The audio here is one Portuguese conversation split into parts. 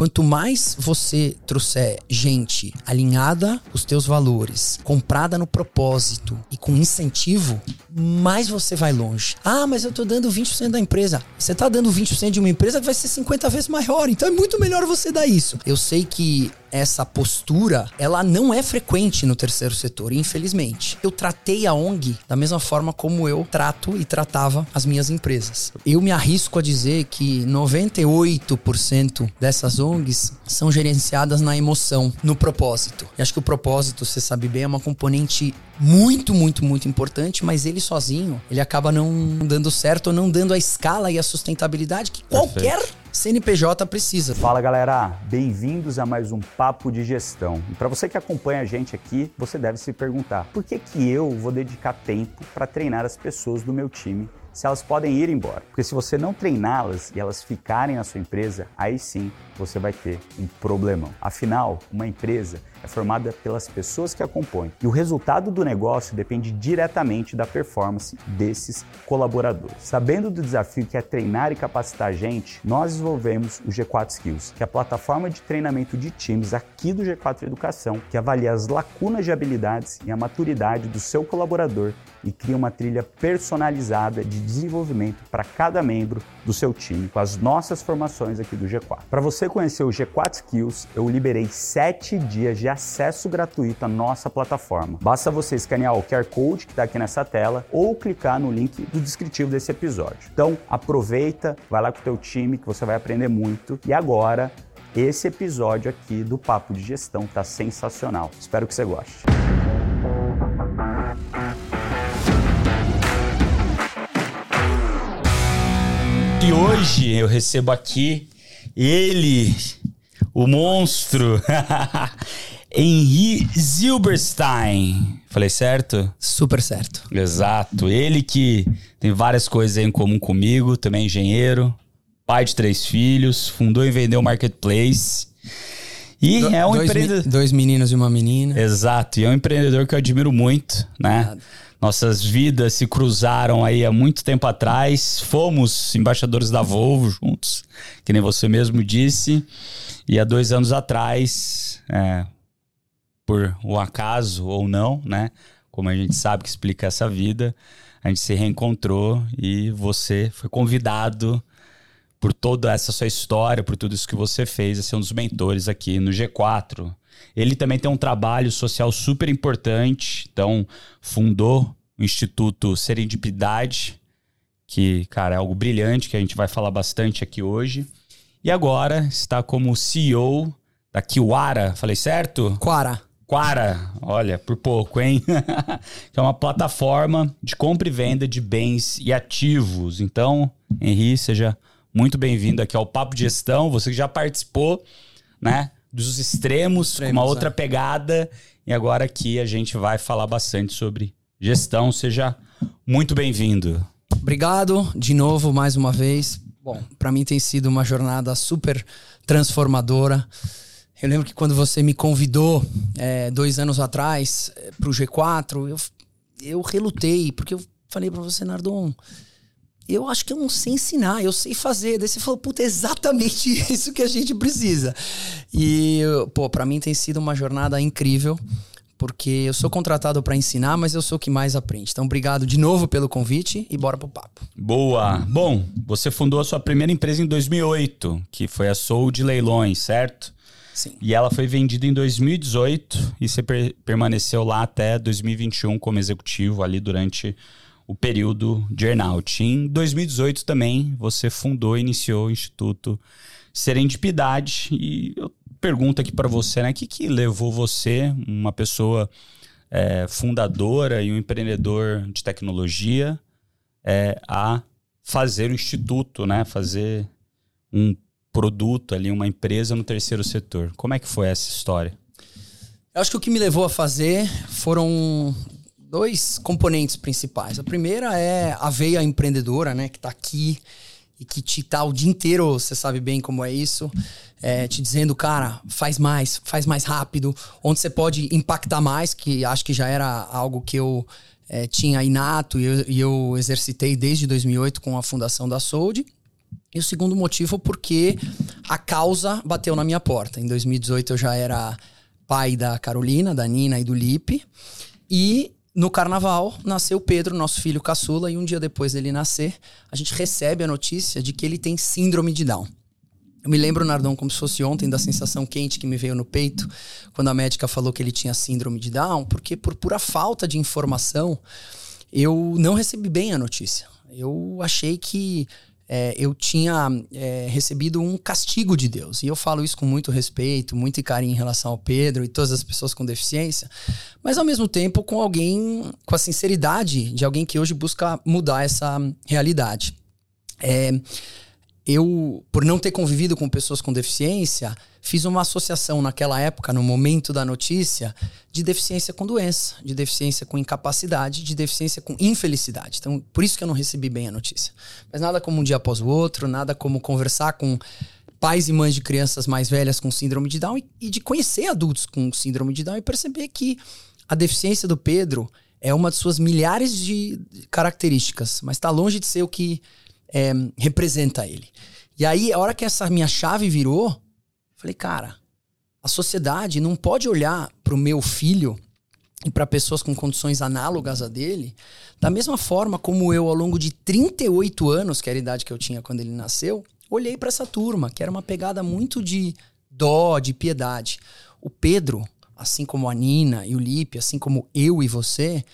Quanto mais você trouxer gente alinhada os teus valores, comprada no propósito e com incentivo, mais você vai longe. Ah, mas eu tô dando 20% da empresa. Você tá dando 20% de uma empresa que vai ser 50 vezes maior, então é muito melhor você dar isso. Eu sei que essa postura, ela não é frequente no terceiro setor, infelizmente. Eu tratei a ONG da mesma forma como eu trato e tratava as minhas empresas. Eu me arrisco a dizer que 98% dessas ONGs são gerenciadas na emoção, no propósito. E acho que o propósito, você sabe bem, é uma componente muito, muito, muito importante, mas ele sozinho, ele acaba não dando certo ou não dando a escala e a sustentabilidade que qualquer Perfeito CNPJ precisa. Fala galera, bem-vindos a mais um Papo de Gestão. E para você que acompanha a gente aqui, você deve se perguntar: por que, que eu vou dedicar tempo para treinar as pessoas do meu time se elas podem ir embora. Porque se você não treiná-las e elas ficarem na sua empresa, aí sim você vai ter um problemão. Afinal, uma empresa é formada pelas pessoas que a compõem e o resultado do negócio depende diretamente da performance desses colaboradores. Sabendo do desafio que é treinar e capacitar a gente, nós desenvolvemos o G4 Skills, que é a plataforma de treinamento de times aqui do G4 Educação, que avalia as lacunas de habilidades e a maturidade do seu colaborador e cria uma trilha personalizada de desenvolvimento para cada membro do seu time com as nossas formações aqui do G4. Para você conhecer o G4 Skills, eu liberei 7 dias de acesso gratuito à nossa plataforma. Basta você escanear o QR Code que está aqui nessa tela ou clicar no link do descritivo desse episódio. Então aproveita, vai lá com o teu time que você vai aprender muito. E agora, esse episódio aqui do Papo de Gestão está sensacional. Espero que você goste. E hoje eu recebo aqui ele, o monstro, Henri Zilberstein. Falei certo? Super certo. Exato. Ele que tem várias coisas em comum comigo, também é engenheiro, pai de três filhos, fundou e vendeu o Marketplace. E Do, é um empreendedor. dois meninos e uma menina. Exato. E é um empreendedor que eu admiro muito, né? Obrigado. Nossas vidas se cruzaram aí há muito tempo atrás. Fomos embaixadores da Volvo juntos, que nem você mesmo disse. E há dois anos atrás, é, por um acaso ou não, né? Como a gente sabe que explica essa vida, a gente se reencontrou e você foi convidado por toda essa sua história, por tudo isso que você fez, a ser um dos mentores aqui no G4. Ele também tem um trabalho social super importante, então fundou o Instituto Serendipidade, que, cara, é algo brilhante que a gente vai falar bastante aqui hoje. E agora está como CEO da Kiwara, falei certo? Quara. Quara, olha, por pouco, hein? que é uma plataforma de compra e venda de bens e ativos. Então, Henri, seja muito bem-vindo aqui ao Papo de Gestão. Você que já participou, né? dos extremos, extremos uma outra é. pegada. E agora aqui a gente vai falar bastante sobre gestão. Seja muito bem-vindo. Obrigado de novo, mais uma vez. Bom, para mim tem sido uma jornada super transformadora. Eu lembro que quando você me convidou é, dois anos atrás para o G4, eu, eu relutei, porque eu falei para você, Nardon, eu acho que eu não sei ensinar, eu sei fazer. Daí você falou, puta, é exatamente isso que a gente precisa. E, pô, pra mim tem sido uma jornada incrível, porque eu sou contratado para ensinar, mas eu sou o que mais aprende. Então, obrigado de novo pelo convite e bora pro papo. Boa! Bom, você fundou a sua primeira empresa em 2008, que foi a Soul de Leilões, certo? Sim. E ela foi vendida em 2018 e você per permaneceu lá até 2021 como executivo ali durante o período de earnout. Em 2018 também você fundou e iniciou o Instituto Serendipidade e eu pergunto aqui para você, né, o que, que levou você, uma pessoa é, fundadora e um empreendedor de tecnologia, é, a fazer o instituto, né, fazer um produto ali, uma empresa no terceiro setor. Como é que foi essa história? Eu acho que o que me levou a fazer foram dois componentes principais. A primeira é a veia empreendedora, né, que está aqui e que te tá o dia inteiro, você sabe bem como é isso, é, te dizendo, cara, faz mais, faz mais rápido, onde você pode impactar mais, que acho que já era algo que eu é, tinha inato e eu, e eu exercitei desde 2008 com a fundação da Sold. E o segundo motivo porque a causa bateu na minha porta. Em 2018 eu já era pai da Carolina, da Nina e do Lipe. E no carnaval nasceu o Pedro, nosso filho caçula, e um dia depois dele nascer, a gente recebe a notícia de que ele tem síndrome de Down. Eu me lembro, Nardão, como se fosse ontem, da sensação quente que me veio no peito quando a médica falou que ele tinha síndrome de Down, porque por pura falta de informação, eu não recebi bem a notícia. Eu achei que é, eu tinha é, recebido um castigo de Deus. E eu falo isso com muito respeito, muito carinho em relação ao Pedro e todas as pessoas com deficiência, mas ao mesmo tempo com alguém, com a sinceridade de alguém que hoje busca mudar essa realidade. É, eu, por não ter convivido com pessoas com deficiência, fiz uma associação naquela época, no momento da notícia, de deficiência com doença, de deficiência com incapacidade, de deficiência com infelicidade. Então, por isso que eu não recebi bem a notícia. Mas nada como um dia após o outro, nada como conversar com pais e mães de crianças mais velhas com síndrome de Down e, e de conhecer adultos com síndrome de Down e perceber que a deficiência do Pedro é uma de suas milhares de características, mas está longe de ser o que é, representa ele. E aí, a hora que essa minha chave virou, falei, cara, a sociedade não pode olhar para o meu filho e para pessoas com condições análogas a dele, da mesma forma como eu, ao longo de 38 anos, que era a idade que eu tinha quando ele nasceu, olhei para essa turma, que era uma pegada muito de dó, de piedade. O Pedro, assim como a Nina e o Lipe, assim como eu e você,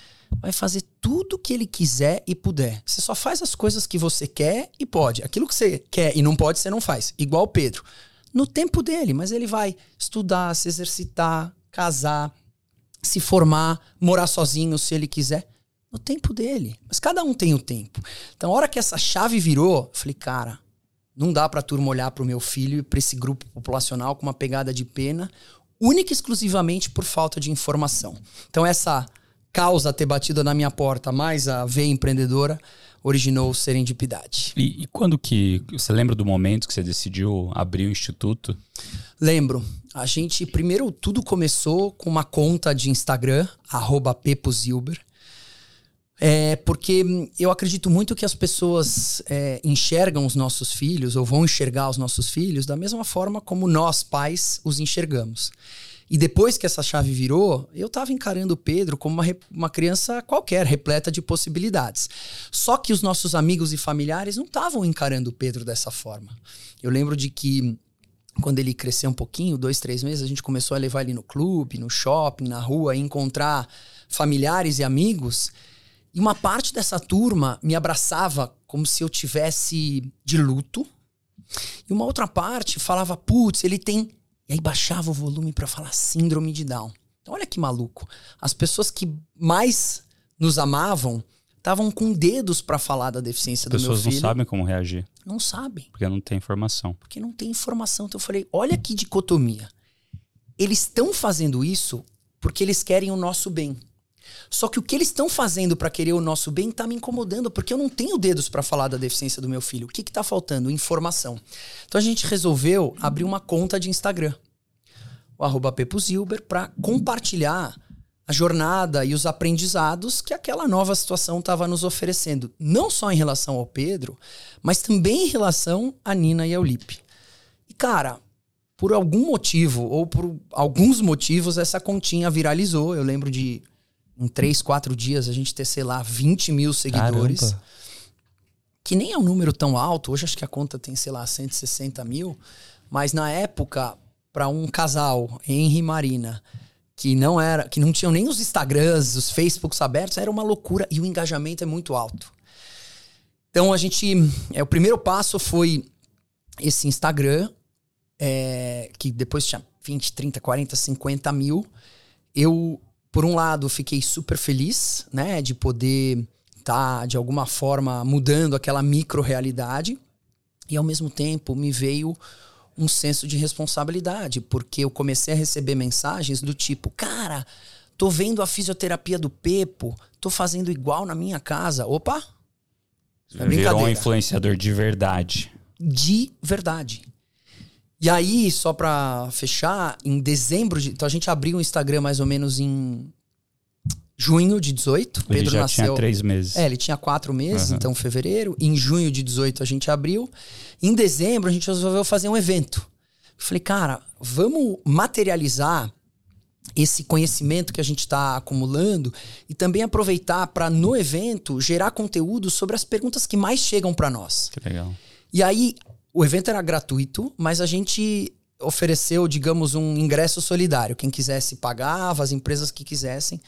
vai fazer tudo que ele quiser e puder. Você só faz as coisas que você quer e pode. Aquilo que você quer e não pode, você não faz. Igual Pedro. No tempo dele, mas ele vai estudar, se exercitar, casar, se formar, morar sozinho se ele quiser. No tempo dele. Mas cada um tem o tempo. Então, a hora que essa chave virou, eu falei, cara, não dá pra turma olhar pro meu filho e pra esse grupo populacional com uma pegada de pena, única e exclusivamente por falta de informação. Então, essa causa ter batido na minha porta, mais a veia empreendedora, originou Serendipidade. E, e quando que. Você lembra do momento que você decidiu abrir o instituto? Lembro. A gente, primeiro, tudo começou com uma conta de Instagram, @pepozilber. É porque eu acredito muito que as pessoas é, enxergam os nossos filhos, ou vão enxergar os nossos filhos, da mesma forma como nós, pais, os enxergamos. E depois que essa chave virou, eu estava encarando o Pedro como uma, uma criança qualquer, repleta de possibilidades. Só que os nossos amigos e familiares não estavam encarando o Pedro dessa forma. Eu lembro de que quando ele cresceu um pouquinho, dois, três meses, a gente começou a levar ele no clube, no shopping, na rua, encontrar familiares e amigos. E uma parte dessa turma me abraçava como se eu tivesse de luto. E uma outra parte falava: putz, ele tem e aí baixava o volume para falar síndrome de Down. Então, olha que maluco. As pessoas que mais nos amavam estavam com dedos para falar da deficiência do meu filho. As pessoas não sabem como reagir. Não sabem. Porque não tem informação. Porque não tem informação. Então eu falei, olha que dicotomia. Eles estão fazendo isso porque eles querem o nosso bem. Só que o que eles estão fazendo para querer o nosso bem tá me incomodando, porque eu não tenho dedos para falar da deficiência do meu filho. O que, que tá faltando? Informação. Então a gente resolveu abrir uma conta de Instagram, o arroba Pepuzilber, para compartilhar a jornada e os aprendizados que aquela nova situação estava nos oferecendo. Não só em relação ao Pedro, mas também em relação a Nina e ao Lipe. E, cara, por algum motivo, ou por alguns motivos, essa continha viralizou. Eu lembro de em três, quatro dias a gente ter, sei lá, 20 mil seguidores. Caramba. Que nem é um número tão alto. Hoje acho que a conta tem, sei lá, 160 mil. Mas na época, para um casal, Henry e Marina, que não era, que não tinham nem os Instagrams, os Facebooks abertos, era uma loucura e o engajamento é muito alto. Então a gente, é o primeiro passo foi esse Instagram, é, que depois tinha 20, 30, 40, 50 mil. Eu por um lado, fiquei super feliz, né, de poder estar tá, de alguma forma mudando aquela micro realidade e ao mesmo tempo me veio um senso de responsabilidade, porque eu comecei a receber mensagens do tipo, cara, tô vendo a fisioterapia do Pepo, tô fazendo igual na minha casa. Opa! É Virou um influenciador de verdade. De verdade. E aí, só pra fechar, em dezembro de. Então a gente abriu o Instagram mais ou menos em junho de 18. Ele Pedro já nasceu. tinha três meses. É, ele tinha quatro meses, Uhum. então fevereiro. Em junho de 18 a gente abriu. Em dezembro a gente resolveu fazer um evento. Eu falei, cara, vamos materializar esse conhecimento que a gente está acumulando e também aproveitar para no evento gerar conteúdo sobre as perguntas que mais chegam para nós. Que legal. E aí, o evento era gratuito, mas a gente ofereceu, digamos, um ingresso solidário. Quem quisesse pagava, as empresas que quisessem.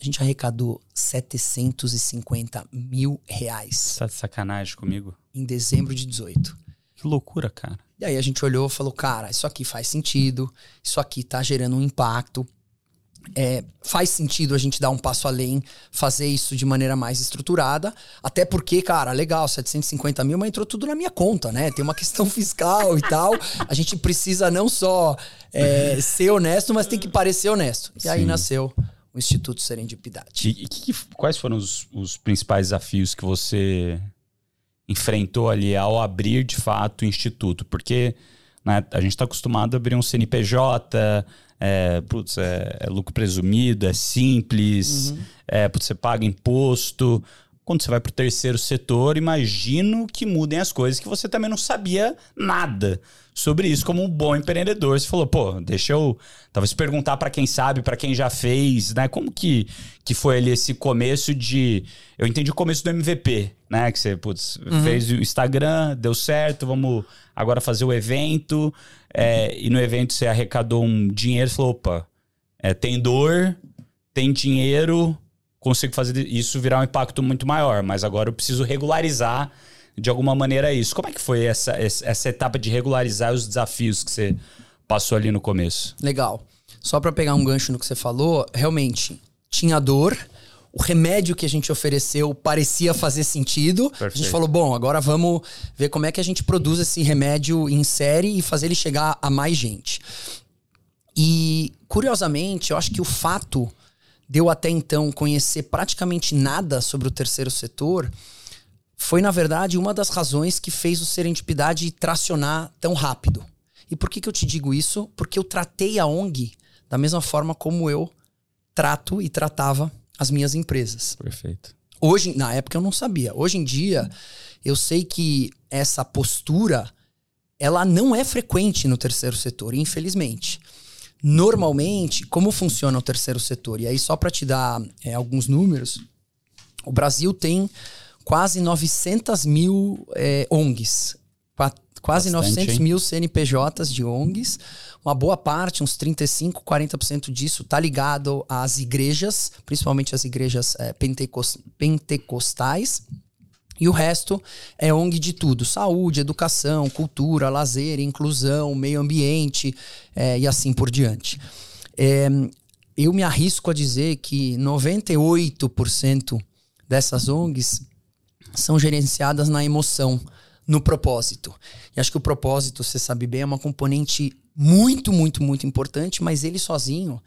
A gente arrecadou 750 mil reais Tá de sacanagem comigo? em dezembro de 18. Que loucura, cara. E aí a gente olhou e falou, cara, isso aqui faz sentido, isso aqui tá gerando um impacto. É, faz sentido a gente dar um passo além, fazer isso de maneira mais estruturada. Até porque, cara, legal, 750 mil, mas entrou tudo na minha conta, né? Tem uma questão fiscal e tal. A gente precisa não só é, ser honesto, mas tem que parecer honesto. E aí Sim. nasceu o Instituto Serendipidade. E, e que- quais foram os, os principais desafios que você enfrentou ali ao abrir de fato o instituto? Porque né, a gente está acostumado a abrir um CNPJ, é, putz, é, é lucro presumido, é simples, é, putz, você paga imposto. Quando você vai para o terceiro setor, imagino que mudem as coisas que você também não sabia nada sobre isso como um bom empreendedor. Você falou, pô, deixa eu talvez perguntar para quem sabe, para quem já fez, né? Como que, que foi ali esse começo de. Eu entendi o começo do MVP, né? Que você putz, fez o Instagram, deu certo, vamos agora fazer o evento. é, e no evento você arrecadou um dinheiro e falou: opa, é, tem dor, tem dinheiro, consigo fazer isso virar um impacto muito maior, mas agora eu preciso regularizar de alguma maneira isso. Como é que foi essa, essa etapa de regularizar os desafios que você passou ali no começo? Legal. Só para pegar um gancho no que você falou, realmente tinha dor. O remédio que a gente ofereceu parecia fazer sentido. A Perfeito. gente falou, bom, agora vamos ver como é que a gente produz esse remédio em série e fazer ele chegar a mais gente. E, curiosamente, eu acho que o fato de eu até então conhecer praticamente nada sobre o terceiro setor foi, na verdade, uma das razões que fez o Serendipidade tracionar tão rápido. E por que, que eu te digo isso? Porque eu tratei a ONG da mesma forma como eu trato e tratava as minhas empresas. Perfeito. Hoje, na época eu não sabia. Hoje em dia, eu sei que essa postura ela não é frequente no terceiro setor, infelizmente. Normalmente, como funciona o terceiro setor? E aí, só para te dar é, alguns números, o Brasil tem quase 900 mil é, ONGs, qua- quase Bastante, 900 hein? mil CNPJs de ONGs. Uma boa parte, uns 35, 40% disso, tá ligado às igrejas, principalmente as igrejas é, pentecos- pentecostais. E o resto é ONG de tudo: saúde, educação, cultura, lazer, inclusão, meio ambiente é, e assim por diante. É, eu me arrisco a dizer que 98% dessas ONGs são gerenciadas na emoção, no propósito. E acho que o propósito, você sabe bem, é uma componente muito, muito, muito importante, mas ele sozinho,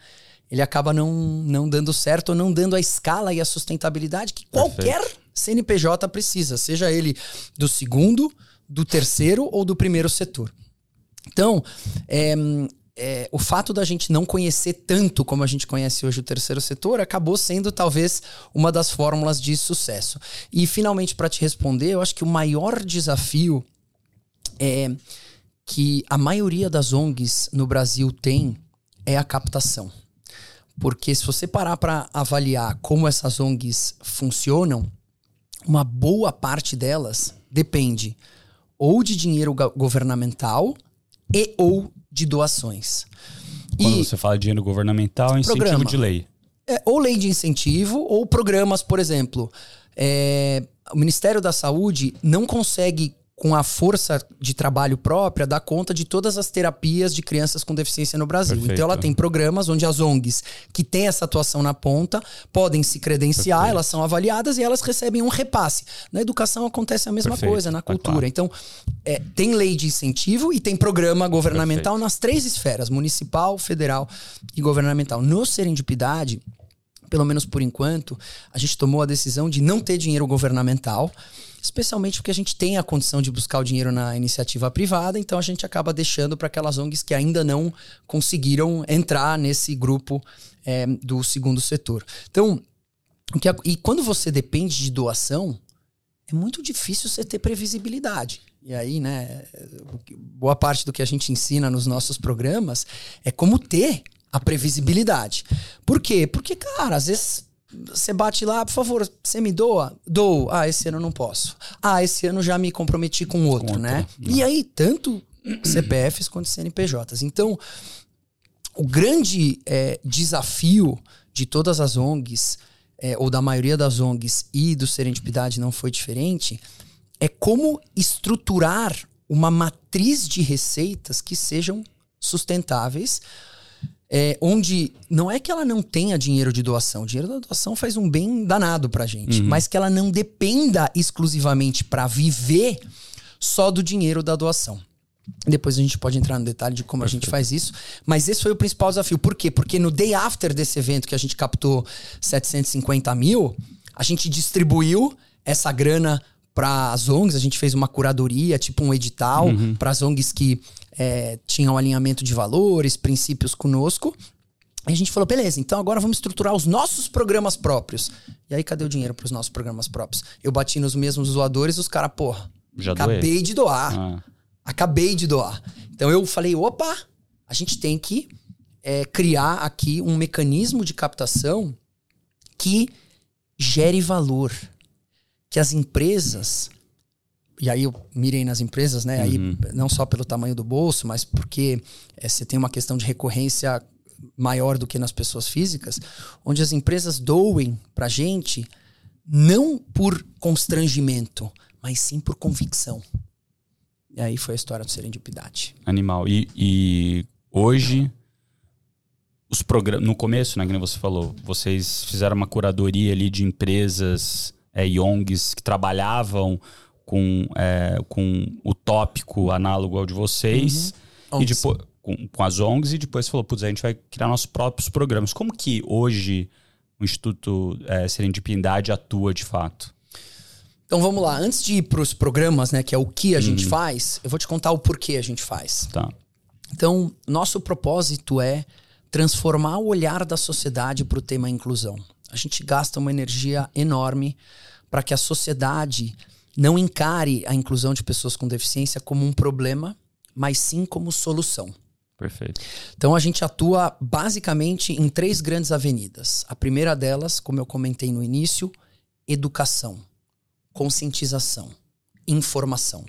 ele acaba não, não dando certo ou não dando a escala e a sustentabilidade que qualquer CNPJ precisa, seja ele do segundo, do terceiro ou do primeiro setor. Então, é, é, o fato da gente não conhecer tanto como a gente conhece hoje o terceiro setor acabou sendo talvez uma das fórmulas de sucesso. E finalmente, para te responder, eu acho que o maior desafio é que a maioria das ONGs no Brasil tem é a captação. Porque se você parar para avaliar como essas ONGs funcionam, uma boa parte delas depende ou de dinheiro go- governamental e ou de doações. Quando E você fala de dinheiro governamental, é incentivo Programa. de lei. é, ou lei de incentivo ou programas, por exemplo. é, o Ministério da Saúde não consegue, com a força de trabalho própria, dar conta de todas as terapias de crianças com deficiência no Brasil. Perfeito. Então ela tem programas onde as ONGs que têm essa atuação na ponta podem se credenciar, Perfeito. elas são avaliadas e elas recebem um repasse. Na educação acontece a mesma Perfeito, coisa, na tá cultura. Então, é, tem lei de incentivo e tem programa governamental nas três esferas: municipal, federal e governamental. No Serendipidade, pelo menos por enquanto, a gente tomou a decisão de não ter dinheiro governamental, especialmente porque a gente tem a condição de buscar o dinheiro na iniciativa privada, então a gente acaba deixando para aquelas ONGs que ainda não conseguiram entrar nesse grupo é, do segundo setor. Então, E quando você depende de doação, é muito difícil você ter previsibilidade. E aí, né, boa parte do que a gente ensina nos nossos programas é como ter a previsibilidade. Por quê? Porque, cara, às vezes você bate lá, por favor, você me doa? Dou. Ah, esse ano eu não posso. Ah, esse ano já me comprometi com outro, com né? Outro. E aí, tanto CPFs quanto CNPJs. Então, o grande é, desafio de todas as ONGs, é, ou da maioria das ONGs e do Serendipidade não foi diferente, é como estruturar uma matriz de receitas que sejam sustentáveis, é, onde não é que ela não tenha dinheiro de doação, o dinheiro da doação faz um bem danado pra gente, uhum. mas que ela não dependa exclusivamente para viver só do dinheiro da doação. Depois a gente pode entrar no detalhe de como Perfeito. a gente faz isso. Mas esse foi o principal desafio. Por quê? Porque no day after desse evento que a gente captou 750 mil, a gente distribuiu essa grana para as ONGs. A gente fez uma curadoria, tipo um edital, uhum. para as ONGs que é, tinham alinhamento de valores, princípios conosco. E a gente falou, beleza, então agora vamos estruturar os nossos programas próprios. E aí, cadê o dinheiro para os nossos programas próprios? Eu bati nos mesmos doadores, os caras, porra, Já acabei doei. de doar. Ah. Acabei de doar. Então eu falei, opa, a gente tem que é, criar aqui um mecanismo de captação que gere valor. Que as empresas e aí eu mirei nas empresas, né? Uhum. Aí não só pelo tamanho do bolso, mas porque é, você tem uma questão de recorrência maior do que nas pessoas físicas, onde as empresas doem pra gente não por constrangimento, mas sim por convicção. E aí foi a história do Serendipidade. Animal. E, e hoje, os programas. No começo, né, que você falou, vocês fizeram uma curadoria ali de empresas é, Yongs que trabalhavam com, é, com o tópico análogo ao de vocês. Uhum. E depois, com, com, as ONGs, e depois falou, putz, a gente vai criar nossos próprios programas. Como que hoje o Instituto é, Serendipidade atua de fato? Então vamos lá, antes de ir para os programas, né, que é o que a uhum. gente faz, eu vou te contar o porquê a gente faz. Tá. Então, nosso propósito é transformar o olhar da sociedade para o tema inclusão. A gente gasta uma energia enorme para que a sociedade não encare a inclusão de pessoas com deficiência como um problema, mas sim como solução. Perfeito. Então a gente atua basicamente em três grandes avenidas. A primeira delas, como eu comentei no início, educação conscientização, informação.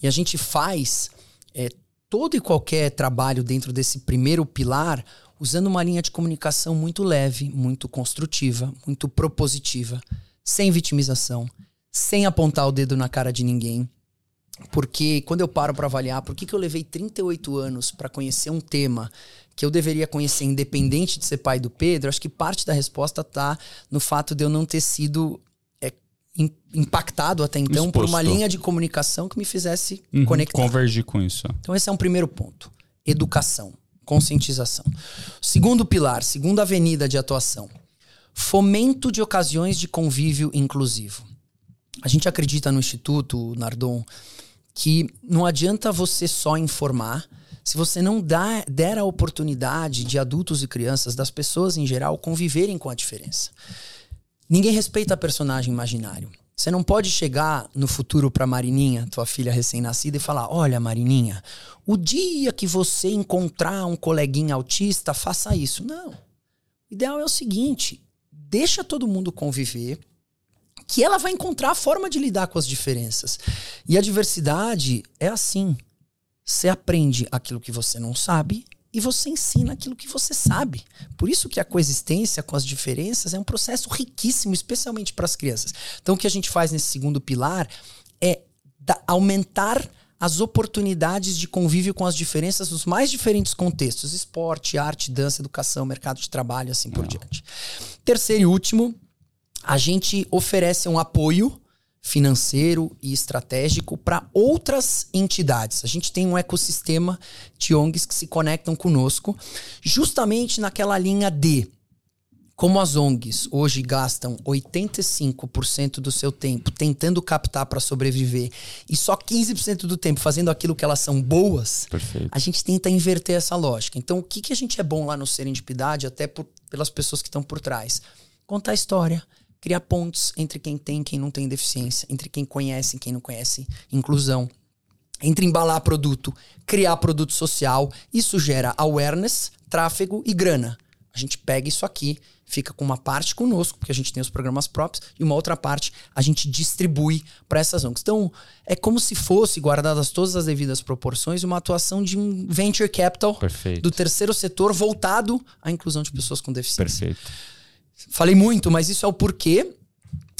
E a gente faz é, todo e qualquer trabalho dentro desse primeiro pilar usando uma linha de comunicação muito leve, muito construtiva, muito propositiva, sem vitimização, sem apontar o dedo na cara de ninguém. Porque quando eu paro para avaliar por que, que eu levei 38 anos para conhecer um tema que eu deveria conhecer independente de ser pai do Pedro, acho que parte da resposta está no fato de eu não ter sido impactado até então Exposto. por uma linha de comunicação que me fizesse uhum, conectar. Convergir com isso. Então esse é um primeiro ponto. Educação, conscientização. Segundo pilar, segunda avenida de atuação. Fomento de ocasiões de convívio inclusivo. A gente acredita no Instituto, Nardon, que não adianta você só informar se você não dá, der a oportunidade de adultos e crianças, das pessoas em geral, conviverem com a diferença. Ninguém respeita personagem imaginário. Você não pode chegar no futuro para Marininha, tua filha recém-nascida, e falar: Olha, Marininha, o dia que você encontrar um coleguinha autista, faça isso. Não. O ideal é o seguinte: deixa todo mundo conviver, que ela vai encontrar a forma de lidar com as diferenças. E a diversidade é assim. Você aprende aquilo que você não sabe e você ensina aquilo que você sabe. Por isso que a coexistência com as diferenças é um processo riquíssimo, especialmente para as crianças. Então, o que a gente faz nesse segundo pilar é aumentar as oportunidades de convívio com as diferenças dos mais diferentes contextos: esporte, arte, dança, educação, mercado de trabalho, assim por diante. Terceiro e último, a gente oferece um apoio financeiro e estratégico para outras entidades. A gente tem um ecossistema de ONGs que se conectam conosco, justamente naquela linha D. Como as ONGs hoje gastam 85% do seu tempo tentando captar para sobreviver e só 15% do tempo fazendo aquilo que elas são boas, Perfeito. a gente tenta inverter essa lógica. Então, o que, que a gente é bom lá no Serendipidade, até por, pelas pessoas que estão por trás? Contar história, criar pontes entre quem tem e quem não tem deficiência, entre quem conhece e quem não conhece, inclusão, entre embalar produto, criar produto social. Isso gera awareness, tráfego e grana. A gente pega isso aqui, fica com uma parte conosco, porque a gente tem os programas próprios, e uma outra parte a gente distribui para essas ONGs. Então, é como se fosse, guardadas todas as devidas proporções, uma atuação de um venture capital Perfeito. do terceiro setor voltado à inclusão de pessoas com deficiência. Perfeito. Falei muito, mas isso é o porquê.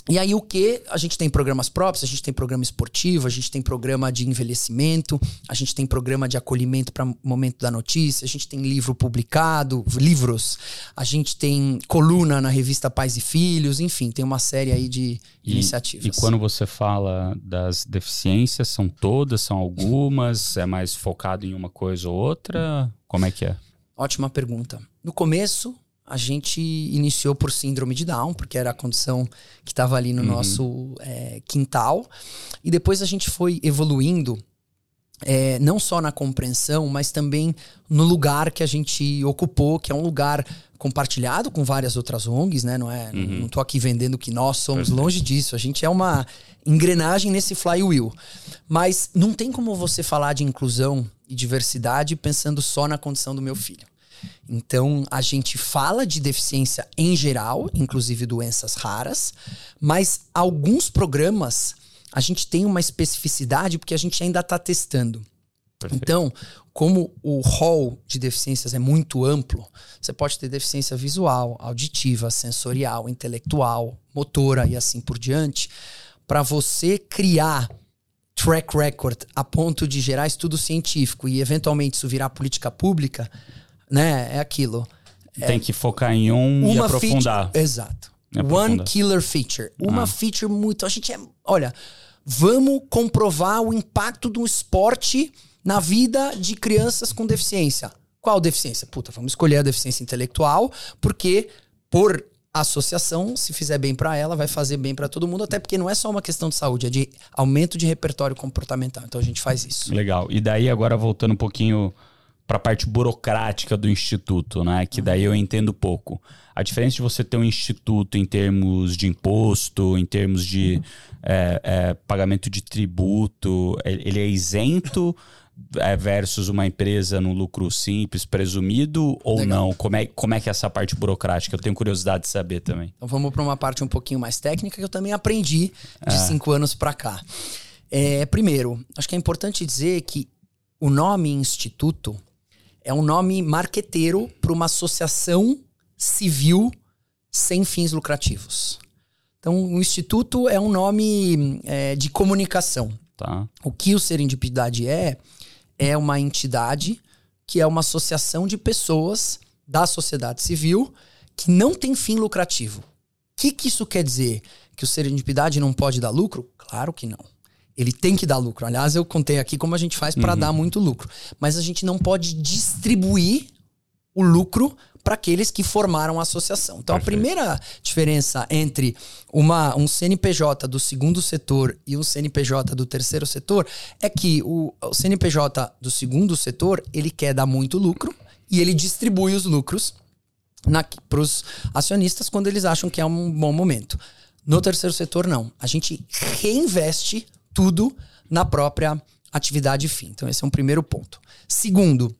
E aí o que? A gente tem programas próprios, a gente tem programa esportivo, a gente tem programa de envelhecimento, a gente tem programa de acolhimento para momento da notícia, a gente tem livro publicado, livros, a gente tem coluna na revista Pais e Filhos, enfim, tem uma série aí de E, iniciativas. e quando você fala das deficiências, são todas, são algumas? É mais focado em uma coisa ou outra? Como é que é? Ótima pergunta. No começo, a gente iniciou por síndrome de Down, porque era a condição que estava ali no nosso é, quintal. E depois a gente foi evoluindo, é, não só na compreensão, mas também no lugar que a gente ocupou, que é um lugar compartilhado com várias outras ONGs, né? Não é, não tô aqui vendendo que nós somos longe disso. A gente é uma engrenagem nesse flywheel. Mas não tem como você falar de inclusão e diversidade pensando só na condição do meu filho. Então, a gente fala de deficiência em geral, inclusive doenças raras, mas alguns programas a gente tem uma especificidade porque a gente ainda está testando. Perfeito. Então, como o rol de deficiências é muito amplo, você pode ter deficiência visual, auditiva, sensorial, intelectual, motora e assim por diante. Para você criar track record a ponto de gerar estudo científico e eventualmente isso virar política pública, né? É aquilo. Tem que focar em um e aprofundar. Feature, exato. E aprofundar. One killer feature. Uma Ah. feature muito. A gente é. Olha, vamos comprovar o impacto do esporte na vida de crianças com deficiência. Qual deficiência? Puta, vamos escolher a deficiência intelectual, porque por associação, se fizer bem pra ela, vai fazer bem pra todo mundo, até porque não é só uma questão de saúde, é de aumento de repertório comportamental. Então a gente faz isso. Legal. E daí, agora voltando um pouquinho para a parte burocrática do instituto, né? Que daí eu entendo pouco. A diferença de você ter um instituto em termos de imposto, em termos de é, é, pagamento de tributo, ele é isento é, versus uma empresa no lucro simples, presumido ou Legal. não? Como é, como é que é essa parte burocrática? Eu tenho curiosidade de saber também. Então vamos para uma parte um pouquinho mais técnica que eu também aprendi de cinco anos para cá. É, primeiro, acho que é importante dizer que o nome instituto é um nome marqueteiro para uma associação civil sem fins lucrativos. Então, o instituto é um nome é, de comunicação. Tá? O que o Serendipidade é, é uma entidade que é uma associação de pessoas da sociedade civil que não tem fim lucrativo. O que, que isso quer dizer? Que o Serendipidade não pode dar lucro? Claro que não. Ele tem que dar lucro. Aliás, eu contei aqui como a gente faz para dar muito lucro. Mas a gente não pode distribuir o lucro para aqueles que formaram a associação. Então, Perfeito. a primeira diferença entre uma, um CNPJ do segundo setor e um CNPJ do terceiro setor é que o, o CNPJ do segundo setor ele quer dar muito lucro e ele distribui os lucros para os acionistas quando eles acham que é um bom momento. No terceiro setor, não. A gente reinveste tudo na própria atividade fim. Então, esse é um primeiro ponto. Segundo,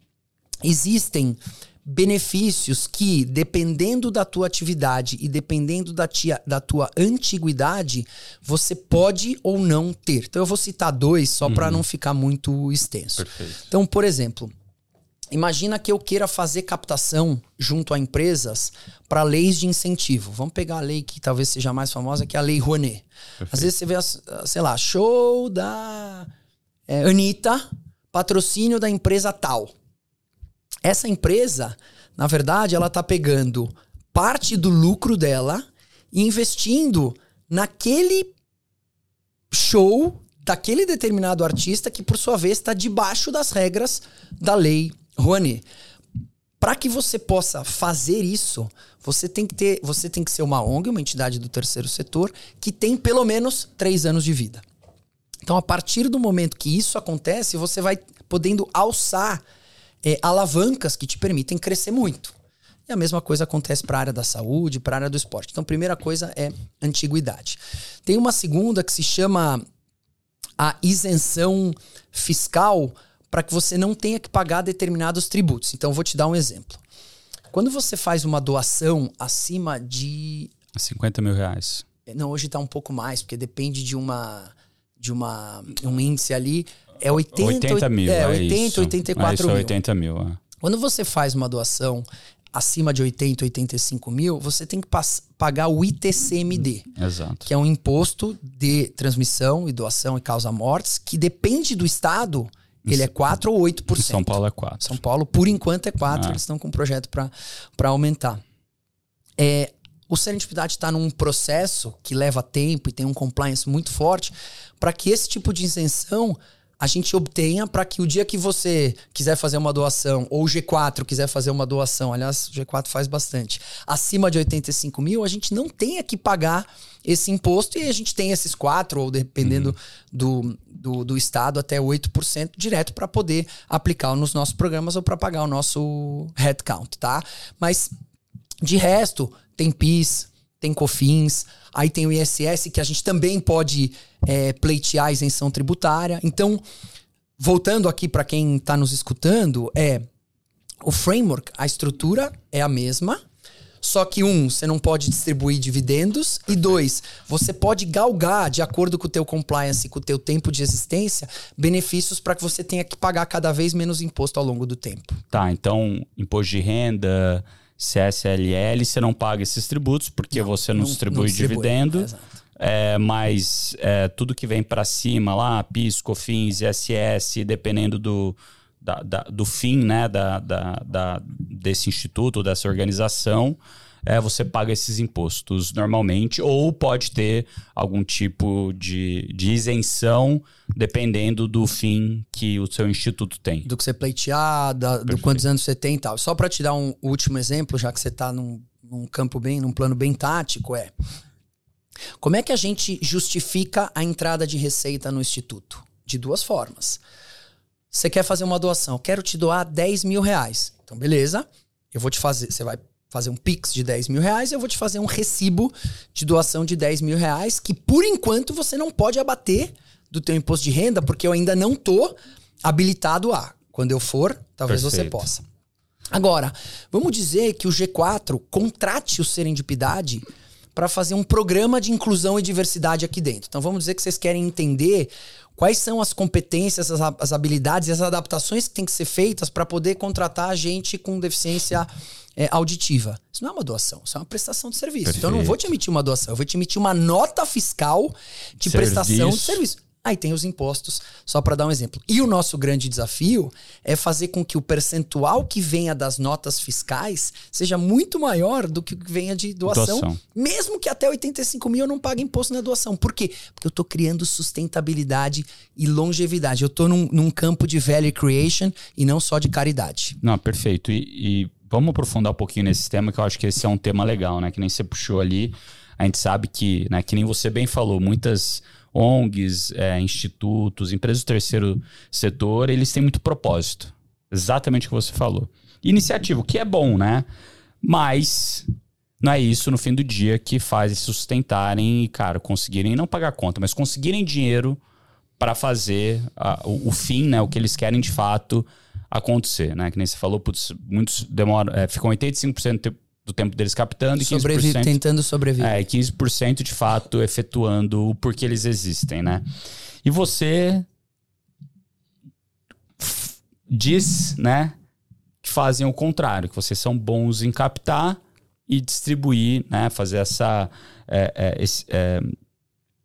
existem benefícios que, dependendo da tua atividade e dependendo da, tia, da tua antiguidade, você pode ou não ter. Então, eu vou citar dois só para não ficar muito extenso. Perfeito. Então, por exemplo, imagina que eu queira fazer captação junto a empresas para leis de incentivo. Vamos pegar a lei que talvez seja mais famosa, que é a Lei Rouanet. Às vezes você vê, sei lá, show da é, Anitta, patrocínio da empresa tal. Essa empresa, na verdade, ela tá pegando parte do lucro dela e investindo naquele show daquele determinado artista que, por sua vez, está debaixo das regras da lei Rouanet. Para que você possa fazer isso, você tem que ter, você tem que ser uma ONG, uma entidade do terceiro setor, que tem pelo menos três anos de vida. Então, a partir do momento que isso acontece, você vai podendo alçar é, alavancas que te permitem crescer muito. E a mesma coisa acontece para a área da saúde, para a área do esporte. Então, primeira coisa é antiguidade. Tem uma segunda que se chama a isenção fiscal para que você não tenha que pagar determinados tributos. Então, vou te dar um exemplo. Quando você faz uma doação acima de. 50 mil reais. Não, hoje está um pouco mais, porque depende de uma de uma, um índice ali. É 80, 80 mil. É, é 80, isso. 84 é isso, mil. 80 mil. É. Quando você faz uma doação acima de 80, 85 mil, você tem que pagar o ITCMD. Exato. Que é um imposto de transmissão e doação e causa-mortes, que depende do estado, ele é 4 ou 8%. Em São Paulo é 4. São Paulo, por enquanto, é 4. Ah. Eles estão com um projeto para aumentar. É, o Serendipidade está num processo que leva tempo e tem um compliance muito forte para que esse tipo de isenção a gente obtenha para que o dia que você quiser fazer uma doação, ou o G4 quiser fazer uma doação, aliás, o G4 faz bastante, acima de 85 mil, a gente não tenha que pagar esse imposto e a gente tem esses 4, ou dependendo uhum. do, do, do, estado, até 8% direto para poder aplicar nos nossos programas ou para pagar o nosso headcount, tá? Mas, de resto, tem PIS, tem COFINS, aí tem o ISS, que a gente também pode é, pleitear a isenção tributária. Então, voltando aqui para quem está nos escutando, é o framework, a estrutura é a mesma, só que um, você não pode distribuir dividendos e dois, você pode galgar de acordo com o teu compliance, com o teu tempo de existência, benefícios para que você tenha que pagar cada vez menos imposto ao longo do tempo. Tá, então imposto de renda, CSLL, você não paga esses tributos porque não, você não, não distribui, não distribui dividendo. É, mas é, tudo que vem para cima lá, PIS, COFINS, ISS, dependendo do, da, da, do fim né, da, da, da, desse instituto, dessa organização, é, você paga esses impostos normalmente, ou pode ter algum tipo de, de isenção, dependendo do fim que o seu instituto tem. Do que você pleitear, da, do quantos anos você tem e tal. Só para te dar um último exemplo, já que você está num, num campo bem, num plano bem tático, é. Como é que a gente justifica a entrada de receita no instituto? De duas formas. Você quer fazer uma doação, quero te doar 10 mil reais. Então, beleza, eu vou te fazer. Você vai fazer um Pix de 10 mil reais, eu vou te fazer um recibo de doação de 10 mil reais, que por enquanto você não pode abater do teu imposto de renda, porque eu ainda não tô habilitado a. Quando eu for, talvez Perfeito. você possa. Agora, vamos dizer que o G4 contrate o Serendipidade para fazer um programa de inclusão e diversidade aqui dentro. Então vamos dizer que vocês querem entender quais são as competências, as, as habilidades e as adaptações que têm que ser feitas para poder contratar gente com deficiência é, auditiva. Isso não é uma doação, isso é uma prestação de serviço. Perfeito. Então eu não vou te emitir uma doação, eu vou te emitir uma nota fiscal de serviço. prestação de serviço. Aí tem os impostos, só para dar um exemplo. E o nosso grande desafio é fazer com que o percentual que venha das notas fiscais seja muito maior do que o que venha de doação, doação. Mesmo que até 85 mil eu não pague imposto na doação. Por quê? Porque eu estou criando sustentabilidade e longevidade. Eu estou num, num, campo de value creation e não só de caridade. Não, perfeito. E, e vamos aprofundar um pouquinho nesse tema, que eu acho que esse é um tema legal, né? Que nem você puxou ali. A gente sabe que, né, que nem você bem falou, muitas ONGs, é, institutos, empresas do terceiro setor, eles têm muito propósito. Exatamente o que você falou. Iniciativa, o que é bom, né? Mas não é isso no fim do dia que faz eles sustentarem e, cara, conseguirem não pagar conta, mas conseguirem dinheiro para fazer a, o, o, fim, né? O que eles querem de fato acontecer, né? Que nem você falou, putz, muitos demoram, é, ficam 85% do tempo deles captando e 15%. Sobrevi tentando sobreviver. É, e 15% de fato efetuando o porquê eles existem, né? E você diz, né, que fazem o contrário, que vocês são bons em captar e distribuir, né, fazer essa, é, é, esse, é,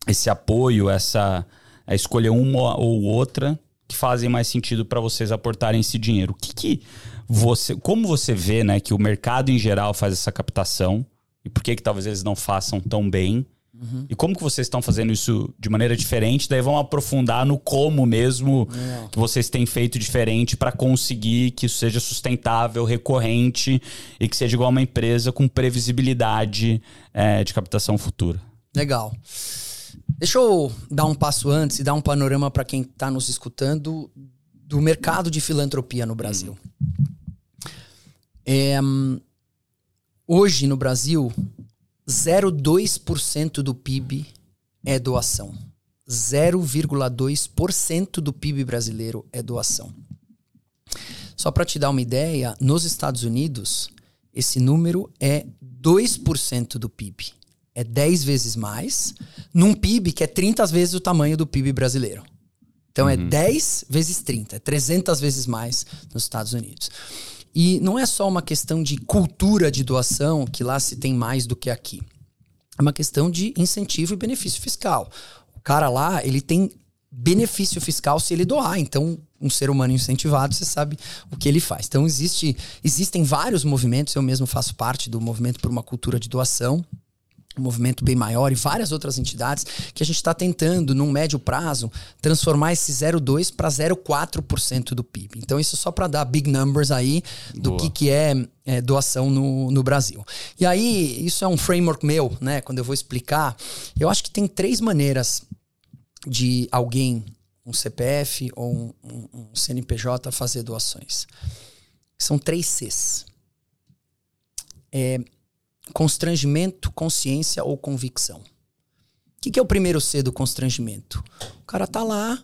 esse apoio, essa é, escolher uma ou outra que fazem mais sentido para vocês aportarem esse dinheiro. O que, que você, como você vê, né, que o mercado em geral faz essa captação e por que que talvez eles não façam tão bem? Uhum. E como que vocês estão fazendo isso de maneira diferente? Daí vamos aprofundar no como mesmo é. que vocês têm feito diferente para conseguir que isso seja sustentável, recorrente e que seja igual uma empresa com previsibilidade é, de captação futura. Legal. Deixa eu dar um passo antes e dar um panorama para quem está nos escutando do mercado de filantropia no Brasil. Hum. É, Hoje no Brasil, 0,2% do PIB é doação. 0,2% do PIB brasileiro é doação. Só para te dar uma ideia, nos Estados Unidos, esse número é 2% do PIB. É 10 vezes mais, num PIB que é 30 vezes o tamanho do PIB brasileiro. Então é uhum. é 10 vezes 30, é 300 vezes mais nos Estados Unidos. E não é só uma questão de cultura de doação, que lá se tem mais do que aqui. É uma questão de incentivo e benefício fiscal. O cara lá, ele tem benefício fiscal se ele doar. Então, um ser humano incentivado, você sabe o que ele faz. Então, existe, existem vários movimentos, eu mesmo faço parte do movimento por uma cultura de doação, um movimento bem maior e várias outras entidades que a gente está tentando, num médio prazo, transformar esse 0,2% para 0,4% do PIB. Então, isso só para dar big numbers aí do Boa. que, que é, é, doação no, no Brasil. E aí, isso é um framework meu, né? Quando eu vou explicar, eu acho que tem três maneiras de alguém, um CPF ou um, um, um CNPJ, fazer doações. São três Cs. É, constrangimento, consciência ou convicção. O que, que, é o primeiro C do constrangimento? O cara tá lá,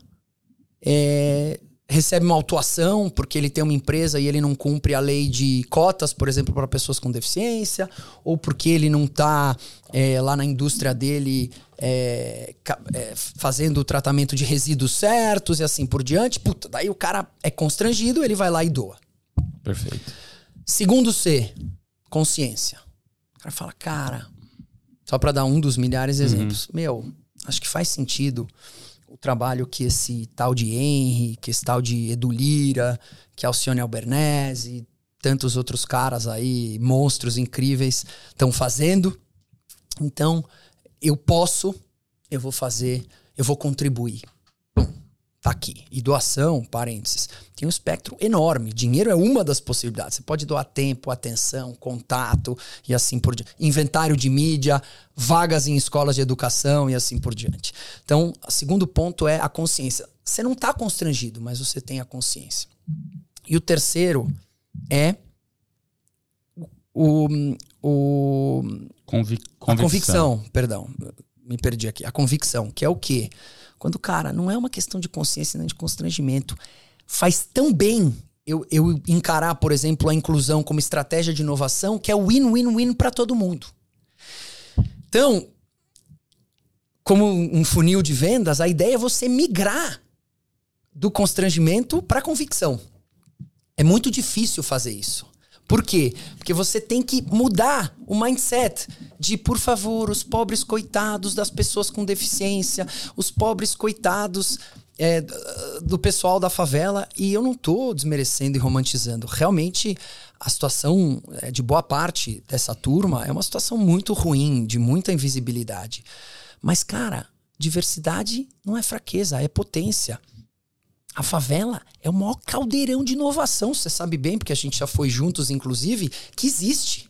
é, recebe uma autuação porque ele tem uma empresa e ele não cumpre a lei de cotas, por exemplo, para pessoas com deficiência, ou porque ele não está é, lá na indústria dele é, é, fazendo o tratamento de resíduos certos e assim por diante. Puta, daí o cara é constrangido, ele vai lá e doa. Perfeito. Segundo C, consciência cara fala, cara, só para dar um dos milhares de uhum. exemplos, uhum. meu, acho que faz sentido o trabalho que esse tal de Henry, que esse tal de Edu Lira, que Alcione Albernese, tantos outros caras aí, monstros incríveis, estão fazendo. Então, eu posso, eu vou fazer, eu vou contribuir tá aqui. E doação, parênteses, tem um espectro enorme. Dinheiro é uma das possibilidades. Você pode doar tempo, atenção, contato e assim por diante. Inventário de mídia, vagas em escolas de educação e assim por diante. Então, o segundo ponto é a consciência. Você não está constrangido, mas você tem a consciência. E o terceiro é o, o Convi convicção. a convicção, perdão, me perdi aqui. A convicção, que é o quê? Quando, cara, não é uma questão de consciência nem de constrangimento. Faz tão bem eu, eu encarar, por exemplo, a inclusão como estratégia de inovação que é win-win-win para todo mundo. Então, como um funil de vendas, a ideia é você migrar do constrangimento para convicção. É muito difícil fazer isso. Por quê? Porque você tem que mudar o mindset de, por favor, os pobres coitados das pessoas com deficiência, os pobres coitados é, do pessoal da favela. E eu não estou desmerecendo e romantizando. Realmente, a situação é, de boa parte dessa turma é uma situação muito ruim, de muita invisibilidade. Mas, cara, diversidade não é fraqueza, é potência. A favela é o maior caldeirão de inovação, você sabe bem, porque a gente já foi juntos, inclusive, que existe.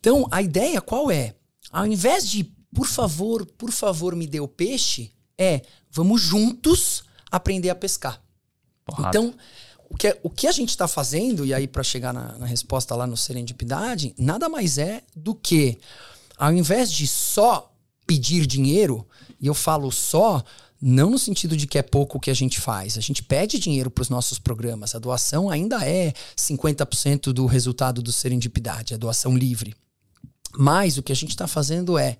Então, a ideia qual é? Ao invés de, por favor, por favor, me dê o peixe, é vamos juntos aprender a pescar. Porrada. Então, o que, o que a gente está fazendo, e aí para chegar na, na resposta lá no Serendipidade, nada mais é do que, ao invés de só pedir dinheiro, e eu falo só não no sentido de que é pouco o que a gente faz. A gente pede dinheiro para os nossos programas. A doação ainda é 50% do resultado do Serendipidade, a doação livre. Mas o que a gente está fazendo é,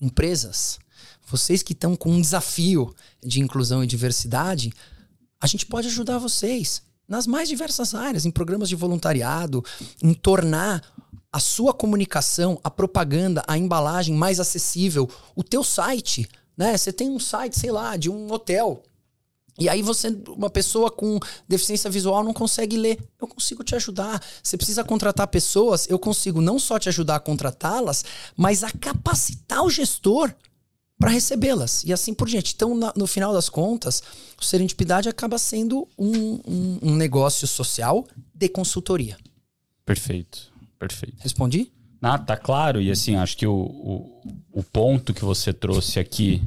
empresas, vocês que estão com um desafio de inclusão e diversidade, a gente pode ajudar vocês nas mais diversas áreas, em programas de voluntariado, em tornar a sua comunicação, a propaganda, a embalagem mais acessível, o teu site né? Você tem um site, sei lá, de um hotel. E aí você, uma pessoa com deficiência visual não consegue ler. Eu consigo te ajudar. Você precisa contratar pessoas, eu consigo não só te ajudar a contratá-las, mas a capacitar o gestor para recebê-las e assim por diante. Então, na, no final das contas, o Serendipidade acaba sendo um, um, um negócio social de consultoria. Perfeito, perfeito. Respondi? Ah, tá claro. E assim, acho que o, o, o ponto que você trouxe aqui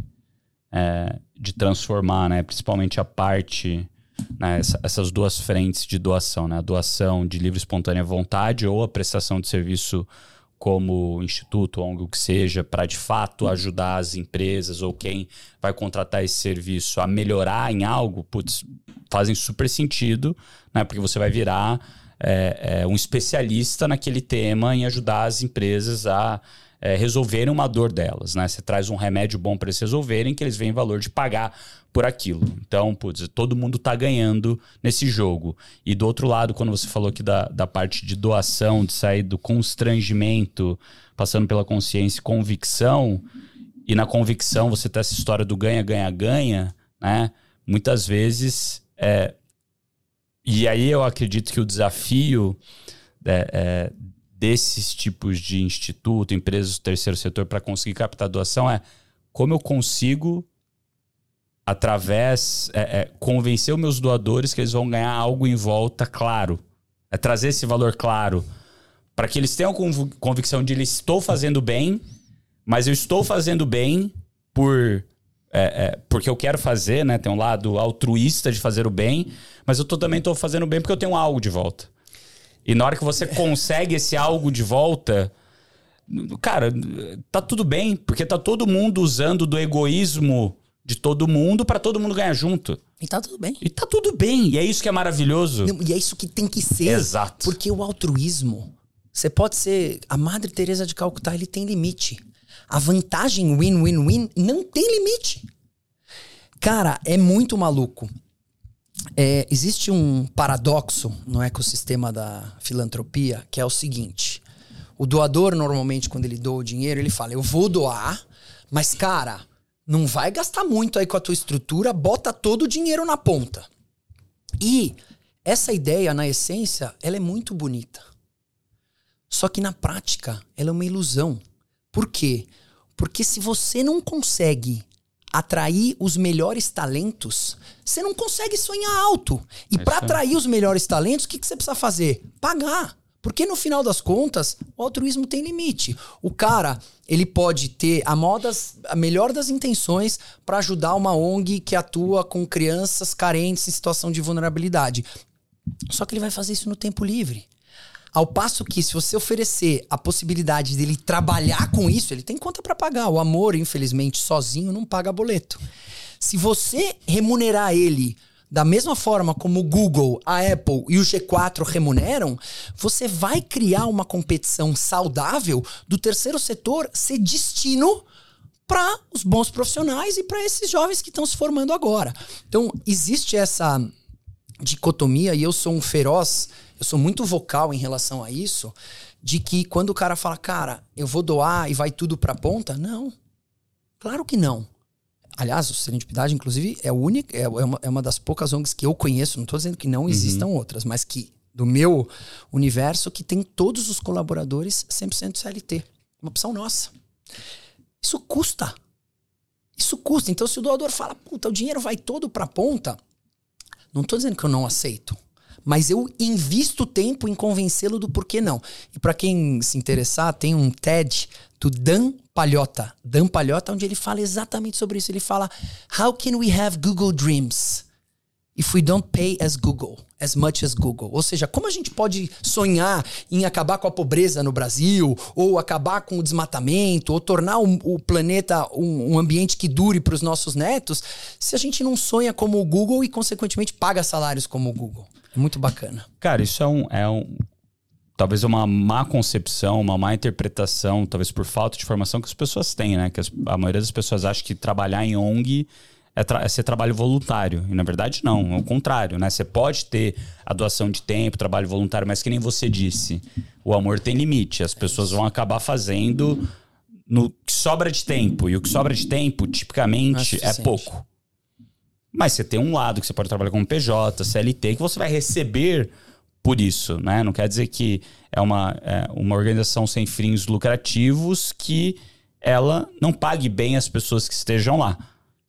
é, de transformar, né, principalmente a parte, né, essa, essas duas frentes de doação, né, a doação de livre espontânea vontade ou a prestação de serviço como instituto, ONG, o que seja, para de fato ajudar as empresas ou quem vai contratar esse serviço a melhorar em algo, putz, fazem super sentido, né? Porque você vai virar é, é, um especialista naquele tema em ajudar as empresas a é, resolverem uma dor delas, né? Você traz um remédio bom para eles resolverem, que eles veem valor de pagar por aquilo. Então, putz, todo mundo está ganhando nesse jogo. E do outro lado, quando você falou aqui da, da parte de doação, de sair do constrangimento, passando pela consciência e convicção, e na convicção você tem essa história do ganha, ganha, ganha, né? Muitas vezes. É... E aí eu acredito que o desafio é, é, desses tipos de instituto, empresas do terceiro setor, para conseguir captar doação é como eu consigo através é, é, convencer os meus doadores que eles vão ganhar algo em volta claro. É trazer esse valor claro para que eles tenham convicção de que estou fazendo bem, mas eu estou fazendo bem por é, é, porque eu quero fazer, né? Tem um lado altruísta de fazer o bem, mas eu tô, também estou fazendo bem porque eu tenho algo de volta. E na hora que você consegue esse algo de volta, cara, tá tudo bem, porque tá todo mundo usando do egoísmo de todo mundo para todo mundo ganhar junto. E tá tudo bem. E tá tudo bem. E é isso que é maravilhoso. Não, e é isso que tem que ser. Exato. Porque o altruísmo, você pode ser. A Madre Teresa de Calcutá, ele tem limite. A vantagem win-win-win não tem limite. Cara, é muito maluco. É, existe um paradoxo no ecossistema da filantropia que é o seguinte: o doador, normalmente, quando ele doa o dinheiro, ele fala, eu vou doar, mas, cara, não vai gastar muito aí com a tua estrutura, bota todo o dinheiro na ponta. E essa ideia, na essência, ela é muito bonita. Só que na prática, ela é uma ilusão. Por quê? Porque se você não consegue atrair os melhores talentos, você não consegue sonhar alto. E é para atrair os melhores talentos, o que, que você precisa fazer? Pagar. Porque no final das contas, o altruísmo tem limite. O cara, ele pode ter a, modas, a melhor das intenções para ajudar uma ONG que atua com crianças carentes em situação de vulnerabilidade. Só que ele vai fazer isso no tempo livre. Ao passo que, se você oferecer a possibilidade dele trabalhar com isso, ele tem conta para pagar. O amor, infelizmente, sozinho não paga boleto. Se você remunerar ele da mesma forma como o Google, a Apple e o G4 remuneram, você vai criar uma competição saudável do terceiro setor ser destino para os bons profissionais e para esses jovens que estão se formando agora. Então, existe essa dicotomia e eu sou um feroz, eu sou muito vocal em relação a isso, de que quando o cara fala, cara, eu vou doar e vai tudo para ponta, não. Claro que não. Aliás, o Serendipidade, inclusive, é, única, é, é, uma, é uma das poucas ONGs que eu conheço, não estou dizendo que não uhum. existam uhum. outras, mas que do meu universo que tem todos os colaboradores 100% CLT. Uma opção nossa. Isso custa. Isso custa. Então, se o doador fala, puta, o dinheiro vai todo para a ponta, não estou dizendo que eu não aceito. Mas eu invisto tempo em convencê-lo do porquê não. E para quem se interessar, tem um TED do Dan Palhota. Dan Palhota, onde ele fala exatamente sobre isso. Ele fala: How can we have Google Dreams if we don't pay as Google? As much as Google. Ou seja, como a gente pode sonhar em acabar com a pobreza no Brasil, ou acabar com o desmatamento, ou tornar o, o planeta um, um, ambiente que dure para os nossos netos, se a gente não sonha como o Google e, consequentemente, paga salários como o Google? É muito bacana. Cara, isso é um, é um, talvez uma má concepção, uma má interpretação, talvez por falta de informação que as pessoas têm, né? Que as, a maioria das pessoas acha que trabalhar em ONG é, tra é, ser trabalho voluntário. E na verdade não, é o contrário, né? Você pode ter a doação de tempo, trabalho voluntário, mas que nem você disse, o amor tem limite. As pessoas vão acabar fazendo no que sobra de tempo. E o que sobra de tempo, tipicamente, é, é pouco. Mas você tem um lado que você pode trabalhar como PJ, CLT, que você vai receber por isso, né? Não quer dizer que é uma, é uma organização sem fins lucrativos que ela não pague bem as pessoas que estejam lá.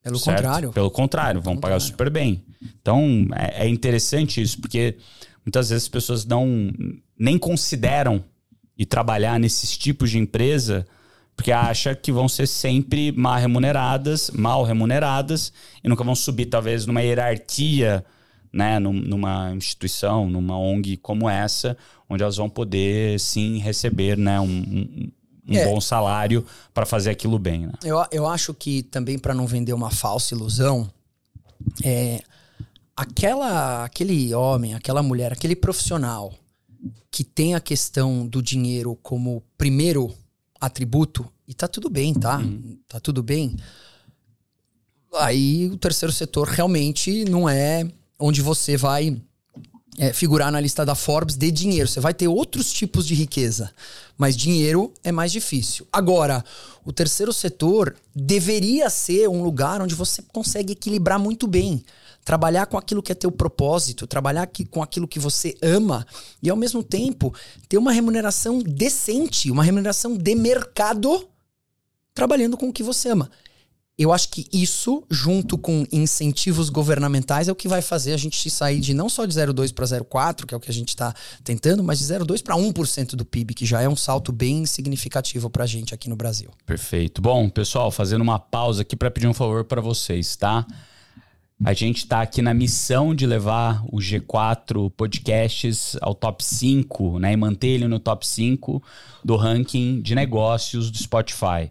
Pelo certo? contrário. Pelo contrário, vão pagar super bem. Então, é, é, interessante isso, porque muitas vezes as pessoas não nem consideram ir trabalhar nesses tipos de empresa porque acha que vão ser sempre mal remuneradas, mal remuneradas e nunca vão subir talvez numa hierarquia né, numa instituição, numa ONG como essa, onde elas vão poder sim receber né, um, um, um é. bom salário para fazer aquilo bem. Né? Eu, eu acho que também para não vender uma falsa ilusão, é, aquela, aquele homem, aquela mulher, aquele profissional que tem a questão do dinheiro como primeiro atributo, e tá tudo bem, tá? Uhum. Tá tudo bem. Aí o terceiro setor realmente não é onde você vai é, figurar na lista da Forbes de dinheiro. Você vai ter outros tipos de riqueza, mas dinheiro é mais difícil. Agora, o terceiro setor deveria ser um lugar onde você consegue equilibrar muito bem. Trabalhar com aquilo que é teu propósito, trabalhar com aquilo que você ama e, ao mesmo tempo, ter uma remuneração decente, uma remuneração de mercado trabalhando com o que você ama. Eu acho que isso, junto com incentivos governamentais, é o que vai fazer a gente sair de não só de 0,2 para 0,4, que é o que a gente está tentando, mas de 0,2 para 1% do PIB, que já é um salto bem significativo para a gente aqui no Brasil. Perfeito. Bom, pessoal, fazendo uma pausa aqui para pedir um favor para vocês, tá? A gente está aqui na missão de levar o G4 Podcasts ao top 5, né? E manter ele no top 5 do ranking de negócios do Spotify.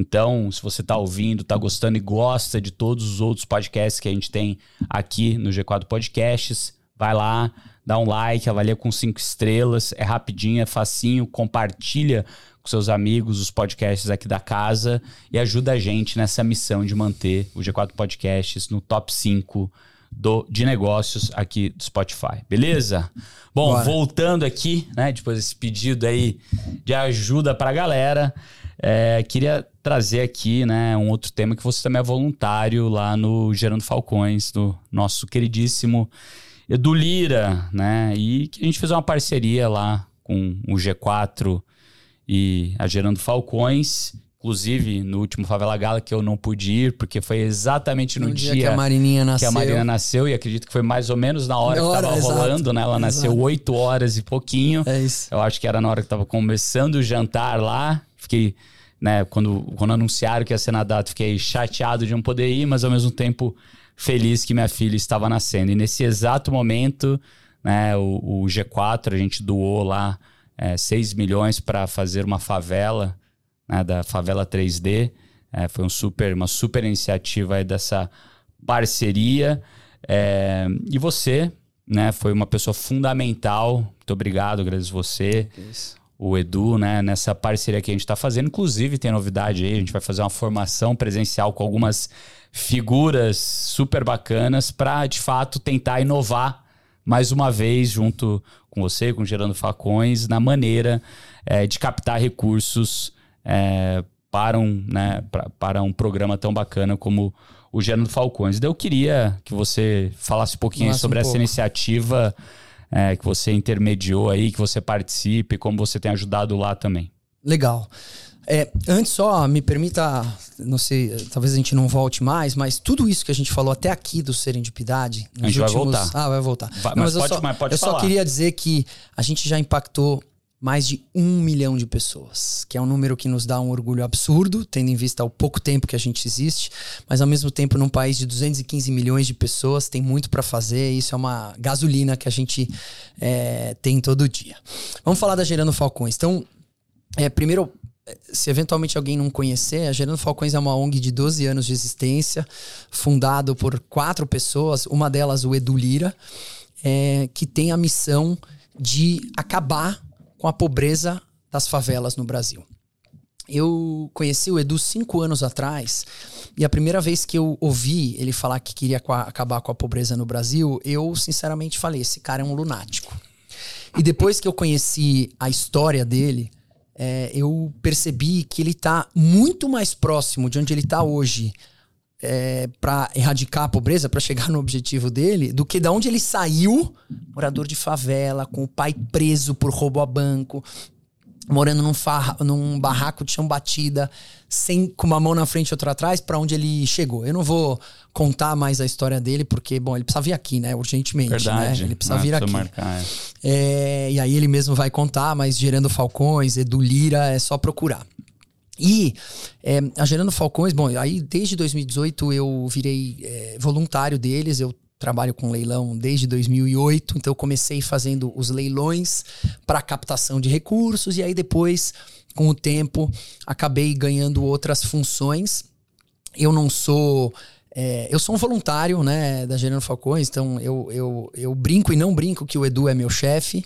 Então, se você está ouvindo, está gostando e gosta de todos os outros podcasts que a gente tem aqui no G4 Podcasts, vai lá, dá um like, avalia com cinco estrelas, é rapidinho, é facinho, compartilha com seus amigos os podcasts aqui da casa e ajuda a gente nessa missão de manter o G4 Podcasts no top 5 do, de negócios aqui do Spotify. Beleza? Bom, Bora. voltando aqui, né, depois desse pedido aí de ajuda para a galera, é, queria trazer aqui, né, um outro tema que você também é voluntário lá no Gerando Falcões, do nosso queridíssimo Edu Lira, né, e que a gente fez uma parceria lá com o G4 e a Gerando Falcões, Inclusive, no último Favela Gala, que eu não pude ir, porque foi exatamente no, no dia, dia, que a Marininha nasceu. Que a Marina nasceu, e acredito que foi mais ou menos na hora, na que estava rolando, né? Ela exato. nasceu 8 horas e pouquinho. É isso. Eu acho que era na hora que estava começando o jantar lá. Fiquei né, quando, quando anunciaram que ia ser na data, fiquei chateado de não poder ir, mas ao mesmo tempo feliz que minha filha estava nascendo. E nesse exato momento, né, o, o G4, a gente doou lá é, 6 milhões para fazer uma favela, né, da favela 3D. É, foi um super, uma super iniciativa dessa parceria. É, e você, né, foi uma pessoa fundamental. Muito obrigado, agradeço você. Isso o Edu, né, nessa parceria que a gente está fazendo. Inclusive, tem novidade aí, a gente vai fazer uma formação presencial com algumas figuras super bacanas para, de fato, tentar inovar mais uma vez junto com você, com Gerando Facões, na maneira é, de captar recursos é, para, um, né, pra, para um programa tão bacana como o Gerando Falcões. Então, eu queria que você falasse um pouquinho sobre um essa pouco. iniciativa é, que você intermediou aí, que você participe, como você tem ajudado lá também. Legal. É, antes só, me permita, não sei, talvez a gente não volte mais, mas tudo isso que a gente falou até aqui do Serendipidade... A gente últimos... vai voltar. Ah, vai voltar. Vai, não, mas, mas, pode, só, mas pode eu falar. só queria dizer que a gente já impactou mais de um milhão de pessoas, que é um número que nos dá um orgulho absurdo, tendo em vista o pouco tempo que a gente existe, mas ao mesmo tempo, num país de 215 milhões de pessoas, tem muito para fazer, e isso é uma gasolina que a gente é, tem todo dia. Vamos falar da Gerando Falcões. Então, é, primeiro, se eventualmente alguém não conhecer, a Gerando Falcões é uma ONG de 12 anos de existência, fundado por quatro pessoas, uma delas o Edu Lira, é, que tem a missão de acabar com a pobreza das favelas no Brasil. Eu conheci o Edu cinco anos atrás e a primeira vez que eu ouvi ele falar que queria acabar com a pobreza no Brasil, eu sinceramente falei: esse cara é um lunático. E depois que eu conheci a história dele, é, eu percebi que ele está muito mais próximo de onde ele está hoje é, para erradicar a pobreza, para chegar no objetivo dele, do que da onde ele saiu, morador de favela, com o pai preso por roubo a banco, morando num, farra, num barraco de chão batida, sem com uma mão na frente e outra atrás, para onde ele chegou. Eu não vou contar mais a história dele, porque, bom, ele precisa vir aqui, né? Urgentemente. Né? Verdade. Né? Ele precisa vir aqui. Marcar, é. É, e aí ele mesmo vai contar, mas Gerando Falcões, Edu Lira, é só procurar. E é, a Gerando Falcões, bom, aí desde 2018 eu virei é, voluntário deles, eu trabalho com leilão desde 2008, então eu comecei fazendo os leilões para captação de recursos e aí depois, com o tempo, acabei ganhando outras funções. Eu não sou é, eu sou um voluntário, né, da Gerando Falcões, então eu, eu, eu brinco e não brinco que o Edu é meu chefe.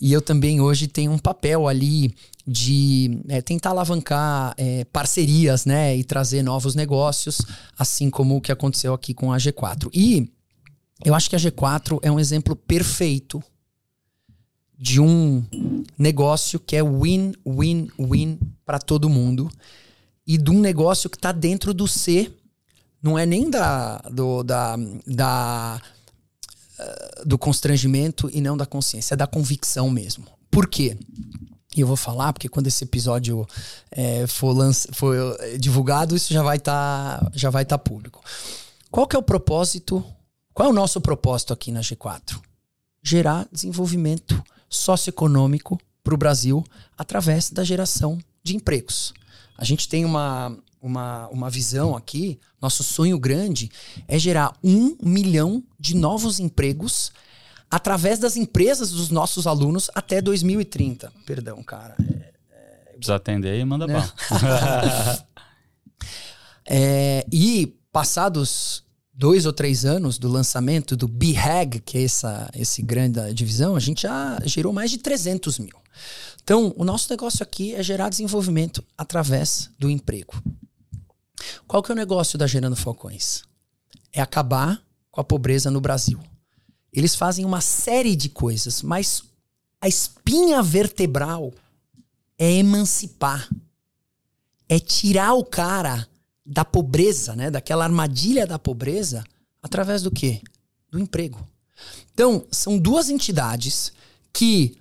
E eu também hoje tenho um papel ali de é, tentar alavancar é, parcerias, né, e trazer novos negócios, assim como o que aconteceu aqui com a G4. E eu acho que a G4 é um exemplo perfeito de um negócio que é win-win-win para todo mundo e de um negócio que está dentro do C não é nem da, do, da, da, uh, do constrangimento e não da consciência, é da convicção mesmo. Por quê? E eu vou falar, porque quando esse episódio é, for, lança, for divulgado, isso já vai estar tá, já vai tá público. Qual que é o propósito? Qual é o nosso propósito aqui na G4? Gerar desenvolvimento socioeconômico para o Brasil através da geração de empregos. A gente tem uma, uma, uma visão aqui, nosso sonho grande é gerar um milhão de novos empregos através das empresas dos nossos alunos até 2030. Perdão, cara. É, é... Precisa atender aí, manda né? é, e passados dois ou três anos do lançamento do BHAG, que é essa esse grande divisão, a gente já gerou mais de 300 mil. Então, o nosso negócio aqui é gerar desenvolvimento através do emprego. Qual que é o negócio da Gerando Falcões? É acabar com a pobreza no Brasil. Eles fazem uma série de coisas, mas a espinha vertebral é emancipar. É tirar o cara da pobreza, né, daquela armadilha da pobreza, através do quê? Do emprego. Então, são duas entidades que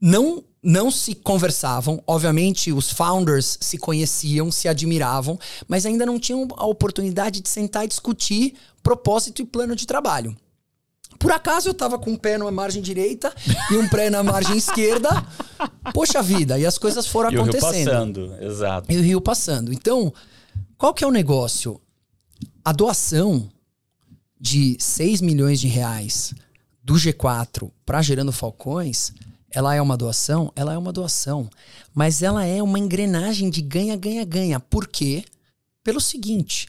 não não se conversavam. Obviamente, os founders se conheciam, se admiravam, mas ainda não tinham a oportunidade de sentar e discutir propósito e plano de trabalho. Por acaso eu tava com um pé na margem direita e um pé na margem esquerda. Poxa vida, e as coisas foram e acontecendo. E o rio passando, exato. E o rio passando. Então, qual que é o negócio? A doação de 6 milhões de reais do G4 para Gerando Falcões ela é uma doação? Ela é uma doação. Mas ela é uma engrenagem de ganha, ganha, ganha. Por quê? Pelo seguinte: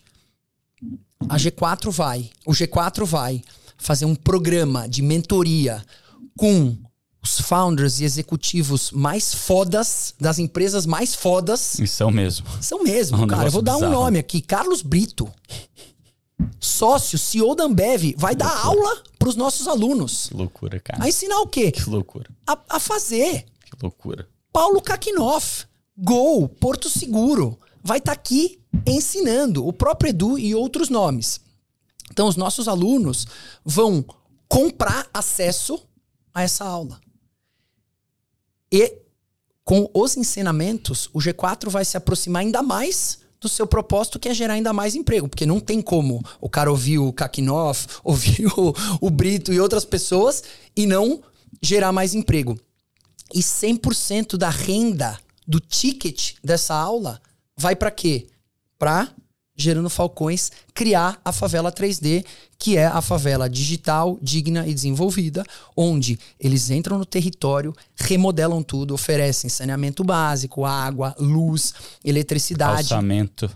a G4 vai, o G4 vai fazer um programa de mentoria com os founders e executivos mais fodas das empresas mais fodas. E são mesmo. São mesmo, é um cara. Eu vou dar bizarro. um nome aqui: Carlos Brito sócio, CEO da Ambev, vai dar aula para os nossos alunos. Que loucura, cara. A ensinar o quê? Que loucura. A, a fazer. Que loucura. Paulo Kakinoff, Gol, Porto Seguro, vai estar tá aqui ensinando o próprio Edu e outros nomes. Então, os nossos alunos vão comprar acesso a essa aula. E com os ensinamentos, o G4 vai se aproximar ainda mais do seu propósito, que é gerar ainda mais emprego. Porque não tem como o cara ouvir o Kakinoff, ouvir o, o Brito e outras pessoas e não gerar mais emprego. E 100% da renda do ticket dessa aula vai para quê? Para Gerando Falcões criar a favela 3D, que é a favela digital, digna e desenvolvida, onde eles entram no território, remodelam tudo, oferecem saneamento básico, água, luz, eletricidade. Calçamento.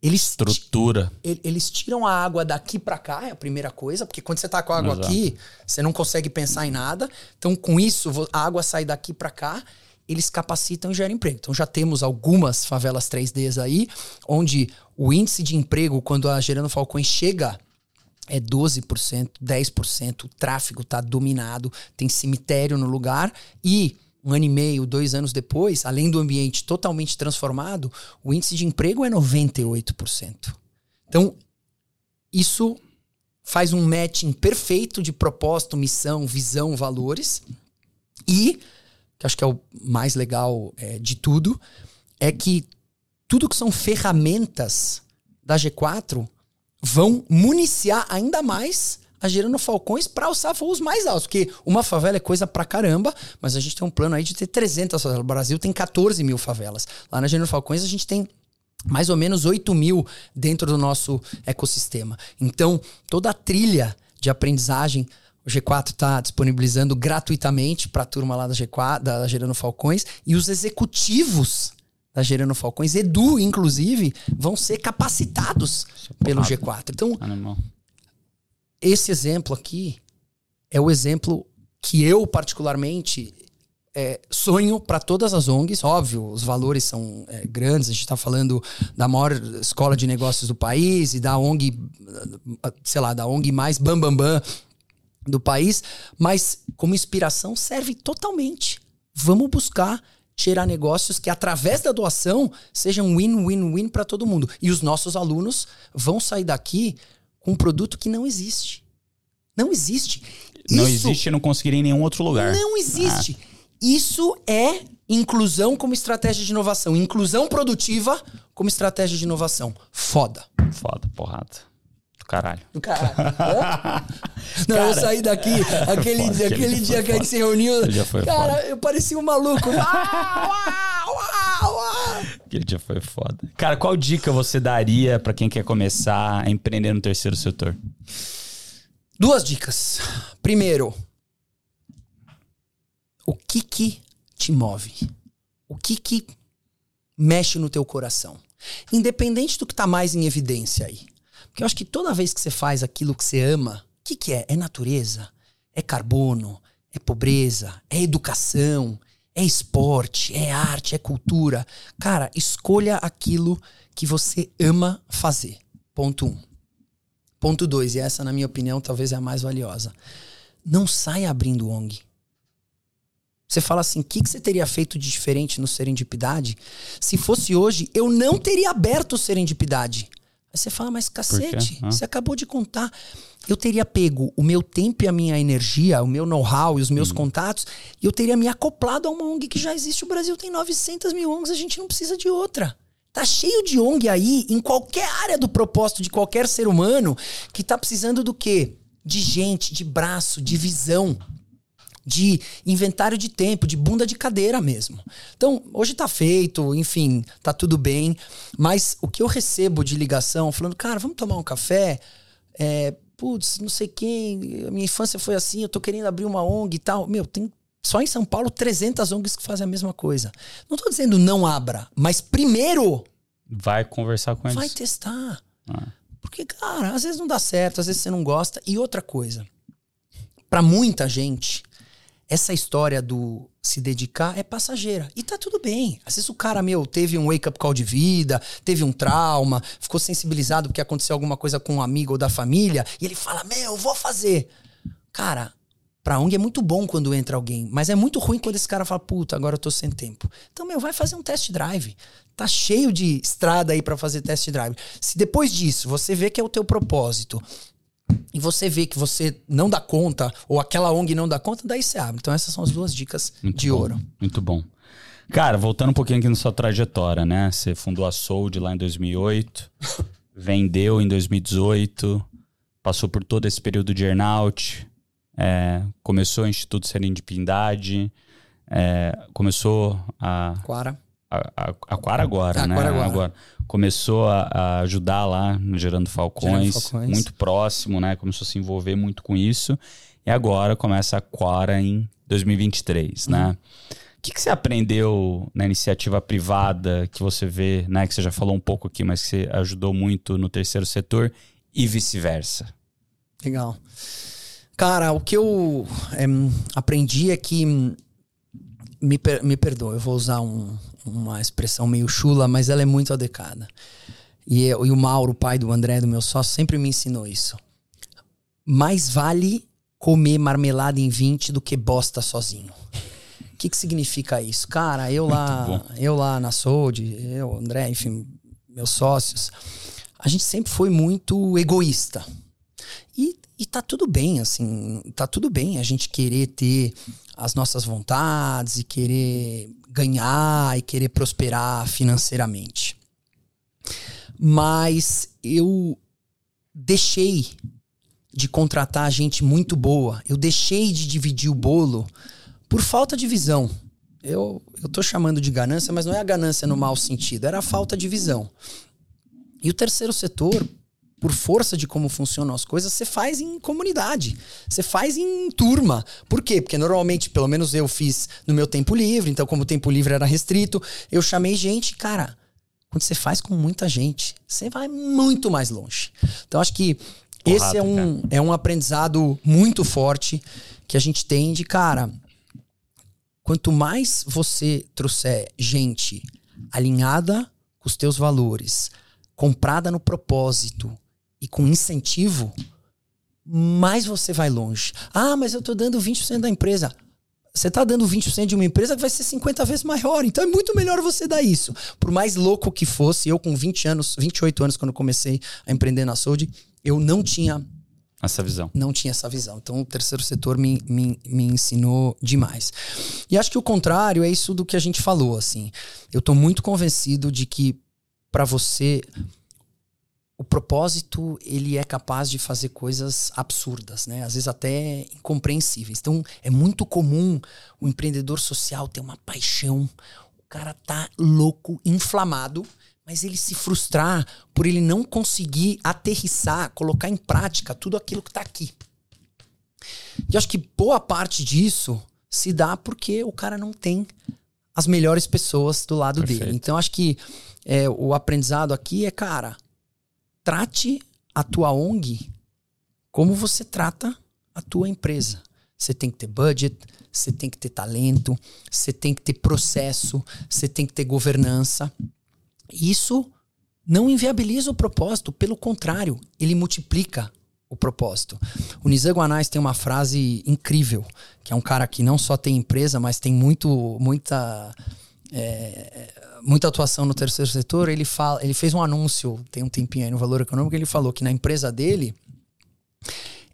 Eles estrutura. Eles tiram a água daqui para cá, é a primeira coisa, porque quando você tá com a água Exato. aqui, você não consegue pensar em nada. Então, com isso, a água sai daqui para cá eles capacitam e geram emprego. Então já temos algumas favelas 3Ds aí, onde o índice de emprego, quando a Gerando Falcões chega, é 12%, 10%, o tráfego está dominado, tem cemitério no lugar e um ano e meio, dois anos depois, além do ambiente totalmente transformado, o índice de emprego é 98%. Então, isso faz um matching perfeito de propósito, missão, visão, valores e que acho que é o mais legal é, de tudo, é que tudo que são ferramentas da G4 vão municiar ainda mais a Gerando Falcões para alçar voos mais altos. Porque uma favela é coisa pra caramba, mas a gente tem um plano aí de ter 300 favelas. O Brasil tem 14 mil favelas. Lá na Gerando Falcões a gente tem mais ou menos 8 mil dentro do nosso ecossistema. Então, toda a trilha de aprendizagem. O G4 está disponibilizando gratuitamente para a turma lá da G4, da Gerando Falcões, e os executivos da Gerando Falcões, Edu, inclusive, vão ser capacitados pelo G4. Então, Animal. esse exemplo aqui é o exemplo que eu, particularmente, é, sonho para todas as ONGs. Óbvio, os valores são é, grandes. A gente está falando da maior escola de negócios do país e da ONG, sei lá, da ONG mais bam, bam, bam do país. Mas como inspiração serve totalmente. Vamos buscar gerar negócios que, através da doação, sejam win-win-win para todo mundo. E os nossos alunos vão sair daqui com um produto que não existe. Não existe. Não Isso existe e não conseguiria em nenhum outro lugar. Não existe. Ah. Isso é inclusão como estratégia de inovação. Inclusão produtiva como estratégia de inovação. Foda. Foda, porrada. Caralho. Do caralho. Não, cara, eu saí daqui, aquele, foda, aquele, aquele dia que a gente se reuniu. Cara, foda. eu parecia um maluco. Aquele dia foi foda. Cara, qual dica você daria para quem quer começar a empreender no terceiro setor? Duas dicas. Primeiro, o que que te move? O que que mexe no teu coração? Independente do que está mais em evidência aí. Porque eu acho que toda vez que você faz aquilo que você ama, o que, que é? É natureza? É carbono? É pobreza? É educação? É esporte? É arte? É cultura? Cara, escolha aquilo que você ama fazer. Ponto um. Ponto 2, e essa, na minha opinião, talvez é a mais valiosa. Não saia abrindo ONG. Você fala assim: o que, que você teria feito de diferente no Serendipidade? Se fosse hoje, eu não teria aberto o Serendipidade. Aí você fala, mas cacete, você acabou de contar. Eu teria pego o meu tempo e a minha energia, o meu know-how e os meus hum. contatos, e eu teria me acoplado a uma ONG que já existe. O Brasil tem 900 mil ONGs, a gente não precisa de outra. Tá cheio de ONG aí, em qualquer área do propósito de qualquer ser humano, que tá precisando do quê? De gente, de braço, de visão, de inventário de tempo, de bunda de cadeira mesmo. Então, hoje tá feito, enfim, tá tudo bem. Mas o que eu recebo de ligação falando, cara, vamos tomar um café? É, putz, não sei quem, a minha infância foi assim, eu tô querendo abrir uma ONG e tal. Meu, tem só em São Paulo, 300 ONGs que fazem a mesma coisa. Não estou dizendo não abra, mas primeiro. Vai conversar com eles. Vai testar. Ah. Porque, cara, às vezes não dá certo, às vezes você não gosta. E outra coisa, para muita gente, essa história do se dedicar é passageira. E tá tudo bem. Às vezes o cara, meu, teve um wake-up call de vida, teve um trauma, ficou sensibilizado porque aconteceu alguma coisa com um amigo ou da família, e ele fala, meu, vou fazer. Cara, Pra ONG é muito bom quando entra alguém, mas é muito ruim quando esse cara fala, puta, agora eu tô sem tempo. Então, meu, vai fazer um test drive. Tá cheio de estrada aí para fazer test drive. Se depois disso você vê que é o teu propósito e você vê que você não dá conta, ou aquela ONG não dá conta, daí você abre. Então, essas são as duas dicas muito de bom, ouro. Muito bom. Cara, voltando um pouquinho aqui na sua trajetória, né? Você fundou a Sold lá em 2008, vendeu em 2018, passou por todo esse período de earnout, é, começou o Instituto Serendipidade, é, começou a. Quara. A, a, agora, né? Agora. Começou a, a, ajudar lá no Gerando Falcões, Gerando Falcões, muito próximo, né? Começou a se envolver muito com isso. E agora começa a Quara em 2023, né? uhum. né? O que, que você aprendeu na iniciativa privada que você vê, né? Que você já falou um pouco aqui, mas que você ajudou muito no terceiro setor e vice-versa? Legal. Cara, o que eu é, aprendi é que. Me, per, me perdoa, eu vou usar um, uma expressão meio chula, mas ela é muito adequada. E, eu, e o Mauro, o pai do André, do meu sócio, sempre me ensinou isso. Mais vale comer marmelada em 20 do que bosta sozinho. O que, que significa isso? Cara, eu lá, eu lá na Sold, eu, André, enfim, meus sócios, a gente sempre foi muito egoísta. E tá tudo bem, assim, tá tudo bem a gente querer ter as nossas vontades e querer ganhar e querer prosperar financeiramente. Mas eu deixei de contratar gente muito boa, eu deixei de dividir o bolo por falta de visão. Eu, eu tô chamando de ganância, mas não é a ganância no mau sentido, era a falta de visão. E o terceiro setor, por força de como funcionam as coisas, você faz em comunidade. Você faz em turma. Por quê? Porque normalmente, pelo menos eu fiz no meu tempo livre, então, como o tempo livre era restrito, eu chamei gente, cara. Quando você faz com muita gente, você vai muito mais longe. Então, acho que Porrada, esse é um, é um aprendizado muito forte que a gente tem de, cara, quanto mais você trouxer gente alinhada com os teus valores, comprada no propósito, e com incentivo, mais você vai longe. Ah, mas eu tô dando 20% da empresa. Você tá dando 20% de uma empresa que vai ser 50 vezes maior. Então é muito melhor você dar isso. Por mais louco que fosse, eu com 20 anos, 28 anos, quando comecei a empreender na Sold, eu não tinha essa visão. Não tinha essa visão. Então, o terceiro setor me, me, me ensinou demais. E acho que o contrário é isso do que a gente falou, assim. Eu tô muito convencido de que para você o propósito ele é capaz de fazer coisas absurdas, né? Às vezes até incompreensíveis. Então é muito comum o empreendedor social ter uma paixão, o cara tá louco, inflamado, mas ele se frustrar por ele não conseguir aterrissar, colocar em prática tudo aquilo que tá aqui. E acho que boa parte disso se dá porque o cara não tem as melhores pessoas do lado Perfeito. dele. Então acho que é, o aprendizado aqui é, cara, trate a tua ONG como você trata a tua empresa. Você tem que ter budget, você tem que ter talento, você tem que ter processo, você tem que ter governança. Isso não inviabiliza o propósito, pelo contrário, ele multiplica o propósito. O Nizam Guanais tem uma frase incrível, que é um cara que não só tem empresa, mas tem muito, muita é, muita atuação no terceiro setor, ele, fala, ele fez um anúncio, tem um tempinho aí no Valor Econômico, ele falou que na empresa dele,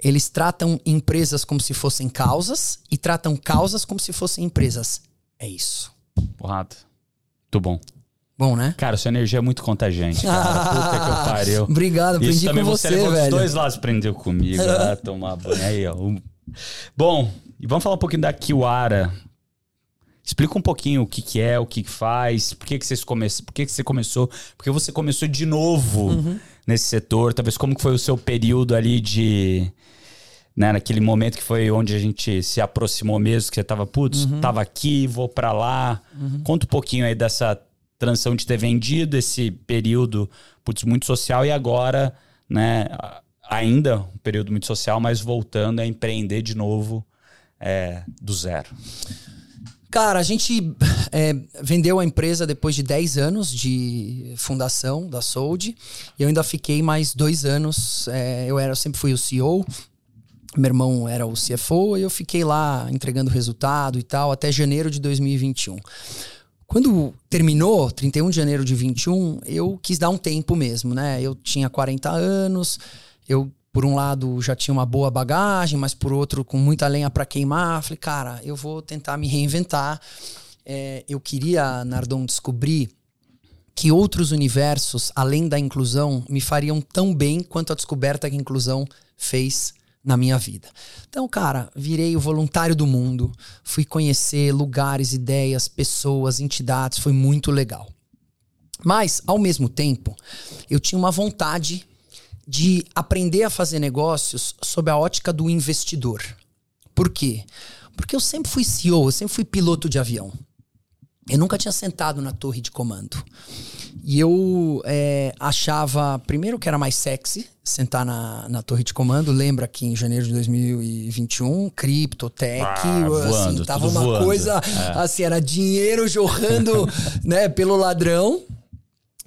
eles tratam empresas como se fossem causas e tratam causas como se fossem empresas. É isso. Porrada. Muito bom. Bom, né? Cara, sua energia é muito contagiante, cara. Puta que eu pariu. Obrigado, aprendi Isso também com você, você velho. Os dois lados aprendeu comigo. ah, tomar banho aí, ó. Bom, e vamos falar um pouquinho da Kiwara. Explica um pouquinho o que, que é, o que, que faz, por que, que, vocês come... por que, que você começou, por que você começou de novo uhum. nesse setor, talvez como que foi o seu período ali de. Né, naquele momento que foi onde a gente se aproximou mesmo, que você tava, putz, uhum. tava aqui, vou para lá. Uhum. Conta um pouquinho aí dessa transição de ter vendido esse período, putz, muito social e agora, né, ainda um período muito social, mas voltando a empreender de novo é, do zero. Cara, a gente é, vendeu a empresa depois de 10 anos de fundação da Sold. E eu ainda fiquei mais dois anos. É, eu, era, eu sempre fui o CEO. Meu irmão era o CFO e eu fiquei lá entregando resultado e tal até janeiro de 2021. Quando terminou, 31 de janeiro de 21, eu quis dar um tempo mesmo, né? Eu tinha 40 anos, eu por um lado já tinha uma boa bagagem, mas por outro com muita lenha para queimar. Falei, cara, eu vou tentar me reinventar. É, eu queria, Nardon, descobrir que outros universos, além da inclusão, me fariam tão bem quanto a descoberta que a inclusão fez na minha vida. Então, cara, virei o voluntário do mundo, fui conhecer lugares, ideias, pessoas, entidades, foi muito legal. Mas, ao mesmo tempo, eu tinha uma vontade de aprender a fazer negócios sob a ótica do investidor. Por quê? Porque eu sempre fui CEO, eu sempre fui piloto de avião. Eu nunca tinha sentado na torre de comando. E eu é, achava, primeiro, que era mais sexy sentar na, na torre de comando. Lembra que em janeiro de 2021, cripto, tech, ah, voando, assim, tava uma voando. coisa é. assim, era dinheiro jorrando né, pelo ladrão.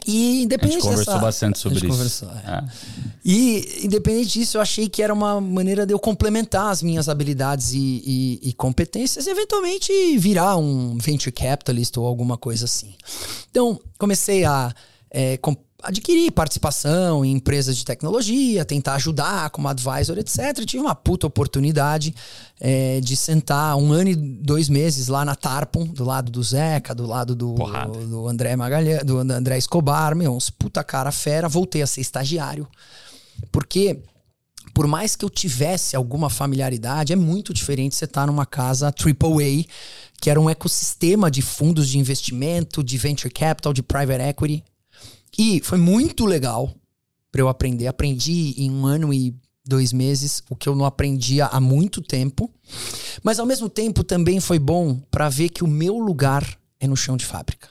E independente a gente conversou dessa, bastante sobre isso. Conversou, é. É. E independente disso, eu achei que era uma maneira de eu complementar as minhas habilidades e, e, e competências e eventualmente virar um venture capitalist ou alguma coisa assim. Então, comecei a é, adquirir participação em empresas de tecnologia, tentar ajudar como advisor, etc. tive uma puta oportunidade é, de sentar um ano e dois meses lá na Tarpon, do lado do Zeca, do lado do, do André Magalhães, do André Escobar, meu, uns puta cara fera. Voltei a ser estagiário. Porque por mais que eu tivesse alguma familiaridade, é muito diferente você estar tá numa casa AAA, que era um ecossistema de fundos de investimento, de venture capital, de private equity. E foi muito legal. para eu aprender. Aprendi em um ano e dois meses o que eu não aprendia há muito tempo. Mas ao mesmo tempo também foi bom para ver que o meu lugar é no chão de fábrica.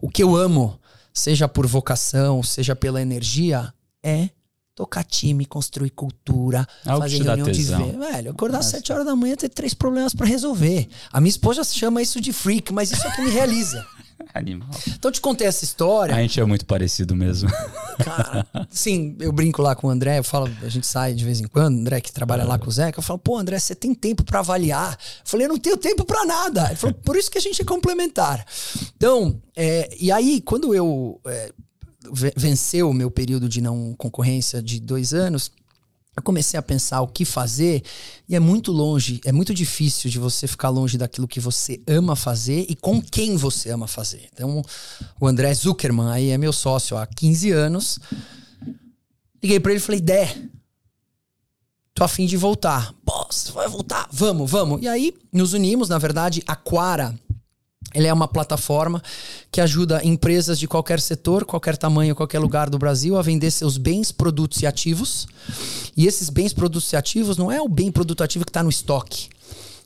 O que eu amo, seja por vocação, seja pela energia, é tocar time, construir cultura, Algo fazer reunião de ver. Velho, acordar às 7 horas da manhã ter três problemas para resolver. A minha esposa chama isso de freak, mas isso é o que me realiza. Animal. Então eu te contei essa história. A gente é muito parecido mesmo. Cara, sim, eu brinco lá com o André, eu falo, a gente sai de vez em quando, o André que trabalha lá com o Zeca, eu falo, pô, André, você tem tempo pra avaliar? Eu falei, eu não tenho tempo pra nada. Ele falou, por isso que a gente é complementar. Então, é, e aí, quando eu é, ve- venceu o meu período de não concorrência de dois anos, eu comecei a pensar o que fazer e é muito longe, é muito difícil de você ficar longe daquilo que você ama fazer e com quem você ama fazer. Então, o André Zuckerman aí é meu sócio há 15 anos. Liguei pra ele e falei: Dé, tô afim de voltar. Você vai voltar? Vamos, vamos. E aí nos unimos, na verdade, a Quara. Ele é uma plataforma que ajuda empresas de qualquer setor, qualquer tamanho, qualquer lugar do Brasil a vender seus bens, produtos e ativos. E esses bens, produtos e ativos não é o bem produto ativo que está no estoque.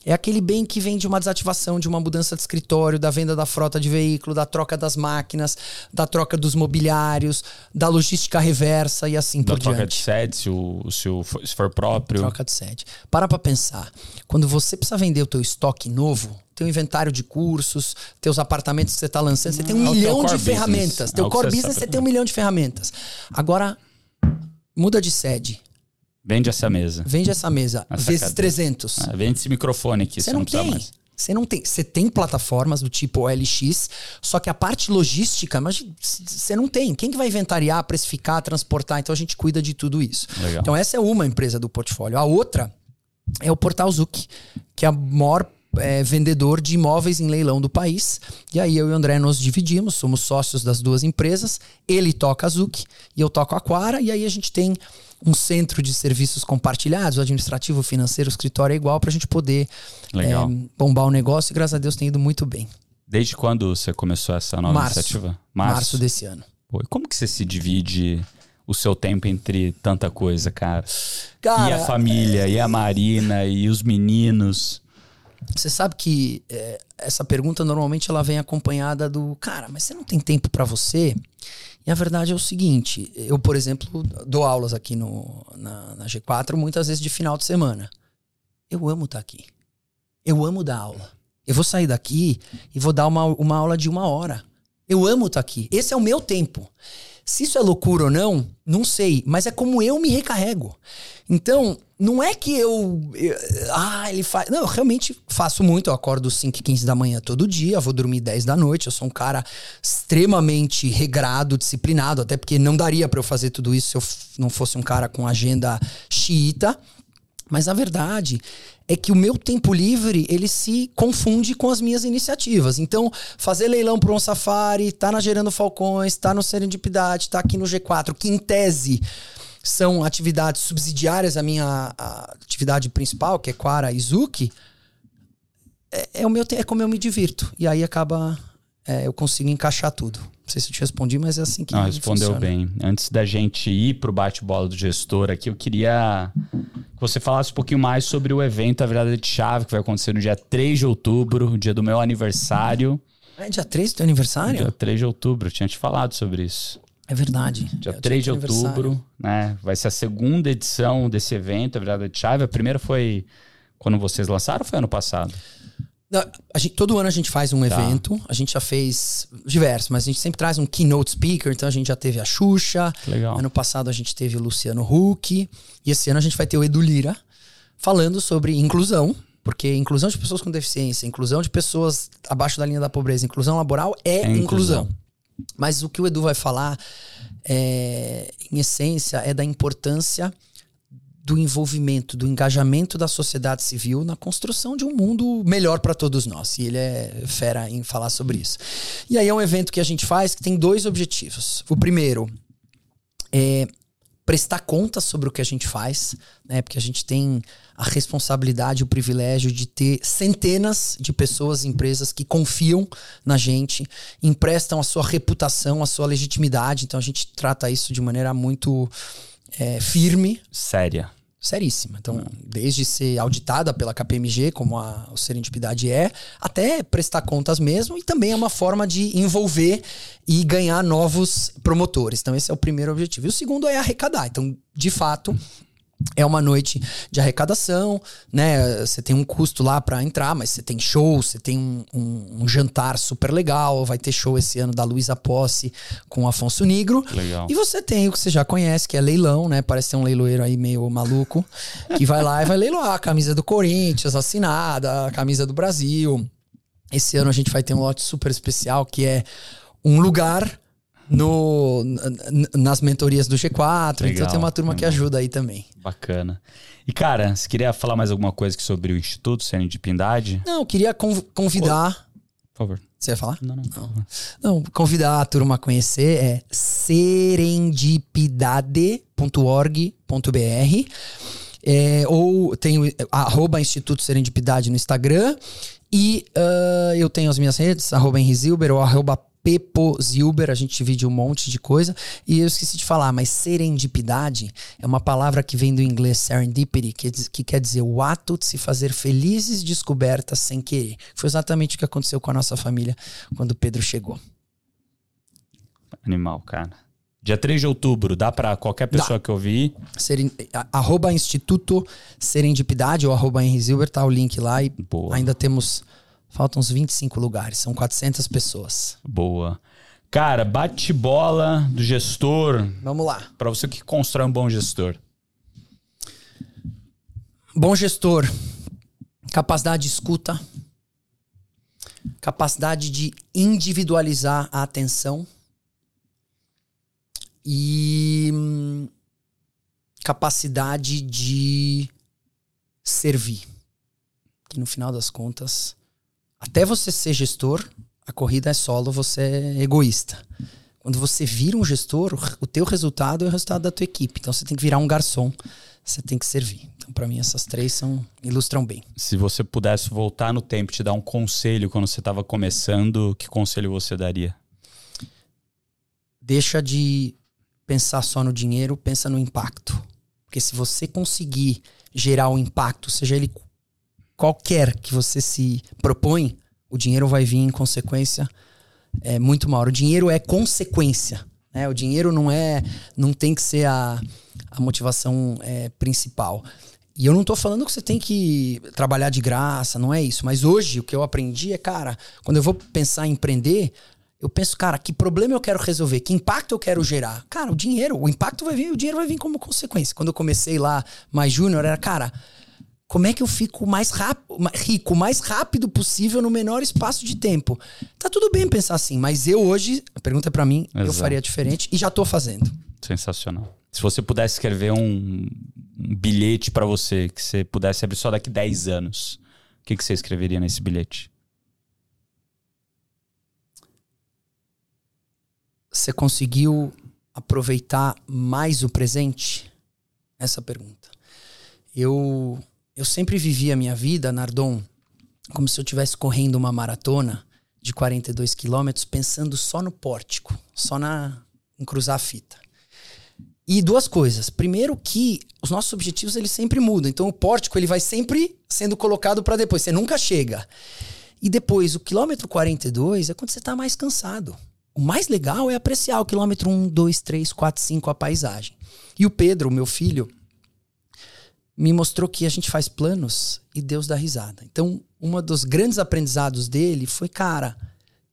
É aquele bem que vem de uma desativação, de uma mudança de escritório, da venda da frota de veículo, da troca das máquinas, da troca dos mobiliários, da logística reversa e assim Da por troca diante. de sede, se, o, se, o, se for próprio. Troca de sede. Para pra pensar. Quando você precisa vender o teu estoque novo, teu inventário de cursos, teus apartamentos que você está lançando, você tem um É milhão de business. ferramentas. É Teu que core business, sabe. você tem um milhão de ferramentas. Agora, muda de sede. Vende essa mesa. Vende essa mesa. Essa vezes cadeira. 300. Ah, vende esse microfone aqui, Você não, não, tem. mais. Você não tem. Você tem plataformas do tipo OLX, só que a parte logística, mas você não tem. Quem que vai inventariar, precificar, transportar? Então a gente cuida de tudo isso. Legal. Então essa é uma empresa do portfólio. A outra é o Portal Zuc, que é o maior é, vendedor de imóveis em leilão do país. E aí eu e o André nos dividimos, somos sócios das duas empresas. Ele toca a Zuc e eu toco a Quara. E aí a gente tem um centro de serviços compartilhados, o administrativo, o financeiro, o escritório é igual para a gente poder Legal. é, bombar o negócio. E graças a Deus tem ido muito bem. Desde quando você começou essa nova Março. iniciativa? Março. desse ano. Pô, e como que você se divide o seu tempo entre tanta coisa, cara? Cara, e a família, e a Marina, e os meninos. Você sabe que é, essa pergunta normalmente ela vem acompanhada do cara, mas você não tem tempo pra você? E a verdade é o seguinte: eu, por exemplo, dou aulas aqui no, na, na G4 muitas vezes de final de semana. Eu amo estar aqui. Eu amo dar aula. Eu vou sair daqui e vou dar uma, uma aula de uma hora. Eu amo estar aqui. Esse é o meu tempo. Se isso é loucura ou não, não sei, mas é como eu me recarrego. Então, não é que eu. eu- ah, ele faz. Não, eu realmente faço muito. Eu acordo 5 e 15 da manhã todo dia, vou dormir 10 da noite. Eu sou um cara extremamente regrado, disciplinado, até porque não daria pra eu fazer tudo isso se eu não fosse um cara com agenda xiita. Mas a verdade é que o meu tempo livre, ele se confunde com as minhas iniciativas. Então, fazer leilão para um safari, tá na Gerando Falcões, tá no Serendipidade, tá aqui no G4, que em tese são atividades subsidiárias à minha à atividade principal, que é Quara e Zuki, é, é o meu é como eu me divirto. E aí acaba é, eu consigo encaixar tudo. Não sei se eu te respondi, mas é assim que Não, respondeu funciona. bem. Antes da gente ir pro bate-bola do gestor aqui, eu queria que você falasse um pouquinho mais sobre o evento A Virada de Chave, que vai acontecer no dia 3 de outubro, dia do meu aniversário. É dia 3 do teu aniversário? Dia 3 de outubro, eu tinha te falado sobre isso. É verdade. Dia É o 3 de outubro, né? Vai ser a segunda edição desse evento, A Virada de Chave. A primeira foi quando vocês lançaram ou foi ano passado? Não, gente- todo ano a gente faz um Tá. evento, a gente já fez diversos, mas a gente sempre traz um keynote speaker, então a gente já teve a Xuxa, legal. ano passado a gente teve o Luciano Huck, e esse ano a gente vai ter o Edu Lira falando sobre inclusão, porque inclusão de pessoas com deficiência, inclusão de pessoas abaixo da linha da pobreza, inclusão laboral é, É inclusão. inclusão. Mas o que o Edu vai falar, é, em essência, é da importância do envolvimento, do engajamento da sociedade civil na construção de um mundo melhor para todos nós. E ele é fera em falar sobre isso. E aí é um evento que a gente faz que tem dois objetivos. O primeiro é prestar contas sobre o que a gente faz, né? Porque a gente tem a responsabilidade, o privilégio de ter centenas de pessoas, empresas que confiam na gente, emprestam a sua reputação, a sua legitimidade. Então a gente trata isso de maneira muito é, firme. Séria seríssima. Então, desde ser auditada pela KPMG, como a, o Serendipidade é, até prestar contas mesmo, e também é uma forma de envolver e ganhar novos promotores. Então, esse é o primeiro objetivo. E o segundo é arrecadar. Então, de fato, é uma noite de arrecadação, né? Você tem um custo lá para entrar, mas você tem show, você tem um, um, um, jantar super legal. Vai ter show esse ano da Luísa Posse com Afonso Negro. Legal. E você tem o que você já conhece, que é leilão, né? Parece ter um leiloeiro aí meio maluco, que vai lá e vai leiloar a camisa do Corinthians assinada, a camisa do Brasil. Esse ano a gente vai ter um lote super especial que é um lugar no, nas mentorias do G4. Legal, então tem uma turma legal. que ajuda aí também. Bacana. E, cara, você queria falar mais alguma coisa sobre o Instituto Serendipidade? Não, queria conv convidar. Por favor. Você ia falar? Não, não. Não, não convidar a turma a conhecer é serendipidade.org.br é, ou tem o arroba Instituto Serendipidade no Instagram e uh, eu tenho as minhas redes, arroba Henry Zilber ou arroba Pepo Zilber, a gente divide um monte de coisa. E eu esqueci de falar, mas serendipidade é uma palavra que vem do inglês serendipity, que, que quer dizer o ato de se fazer felizes descobertas sem querer. Foi exatamente o que aconteceu com a nossa família quando Pedro chegou. Animal, cara. Dia 3 de outubro, dá para qualquer pessoa dá. que ouvir? Seren, arroba Instituto Serendipidade ou arroba Henry Zilber, tá o link lá e Boa. ainda temos Faltam uns 25 lugares, são 400 pessoas. Boa. Cara, bate-bola do gestor. Vamos lá. Para você que constrói um bom gestor. Bom gestor, capacidade de escuta, capacidade de individualizar a atenção e hum, capacidade de servir. Que no final das contas até você ser gestor, a corrida é solo, você é egoísta. Quando você vira um gestor, o teu resultado é o resultado da tua equipe. Então você tem que virar um garçom, você tem que servir. Então para mim essas três são ilustram bem. Se você pudesse voltar no tempo e te dar um conselho quando você estava começando, que conselho você daria? Deixa de pensar só no dinheiro, pensa no impacto. Porque se você conseguir gerar um impacto, seja ele qualquer que você se propõe, o dinheiro vai vir em consequência é, muito maior. O dinheiro é consequência. Né? O dinheiro não é. não tem que ser a, a motivação é, principal. E eu não tô falando que você tem que trabalhar de graça, não é isso. Mas hoje o que eu aprendi é, cara, quando eu vou pensar em empreender, eu penso, cara, que problema eu quero resolver? Que impacto eu quero gerar? Cara, o dinheiro, o impacto vai vir, o dinheiro vai vir como consequência. Quando eu comecei lá mais júnior, era, cara, como é que eu fico mais rico, mais rápido possível no menor espaço de tempo? Tá tudo bem pensar assim, mas eu hoje, a pergunta é para mim, Exato. eu faria diferente e já tô fazendo. Sensacional. Se você pudesse escrever um, um bilhete para você, que você pudesse abrir só daqui 10 anos, o que, que você escreveria nesse bilhete? Você conseguiu aproveitar mais o presente? Essa pergunta. Eu eu sempre vivi a minha vida, Nardon, como se eu estivesse correndo uma maratona de 42 quilômetros, pensando só no pórtico, só na, em cruzar a fita. E duas coisas. Primeiro que os nossos objetivos eles sempre mudam. Então o pórtico ele vai sempre sendo colocado para depois. Você nunca chega. E depois, o quilômetro 42 é quando você está mais cansado. O mais legal é apreciar o quilômetro 1, 2, 3, 4, 5, a paisagem. E o Pedro, meu filho, me mostrou que a gente faz planos e Deus dá risada. Então, um dos grandes aprendizados dele foi, cara,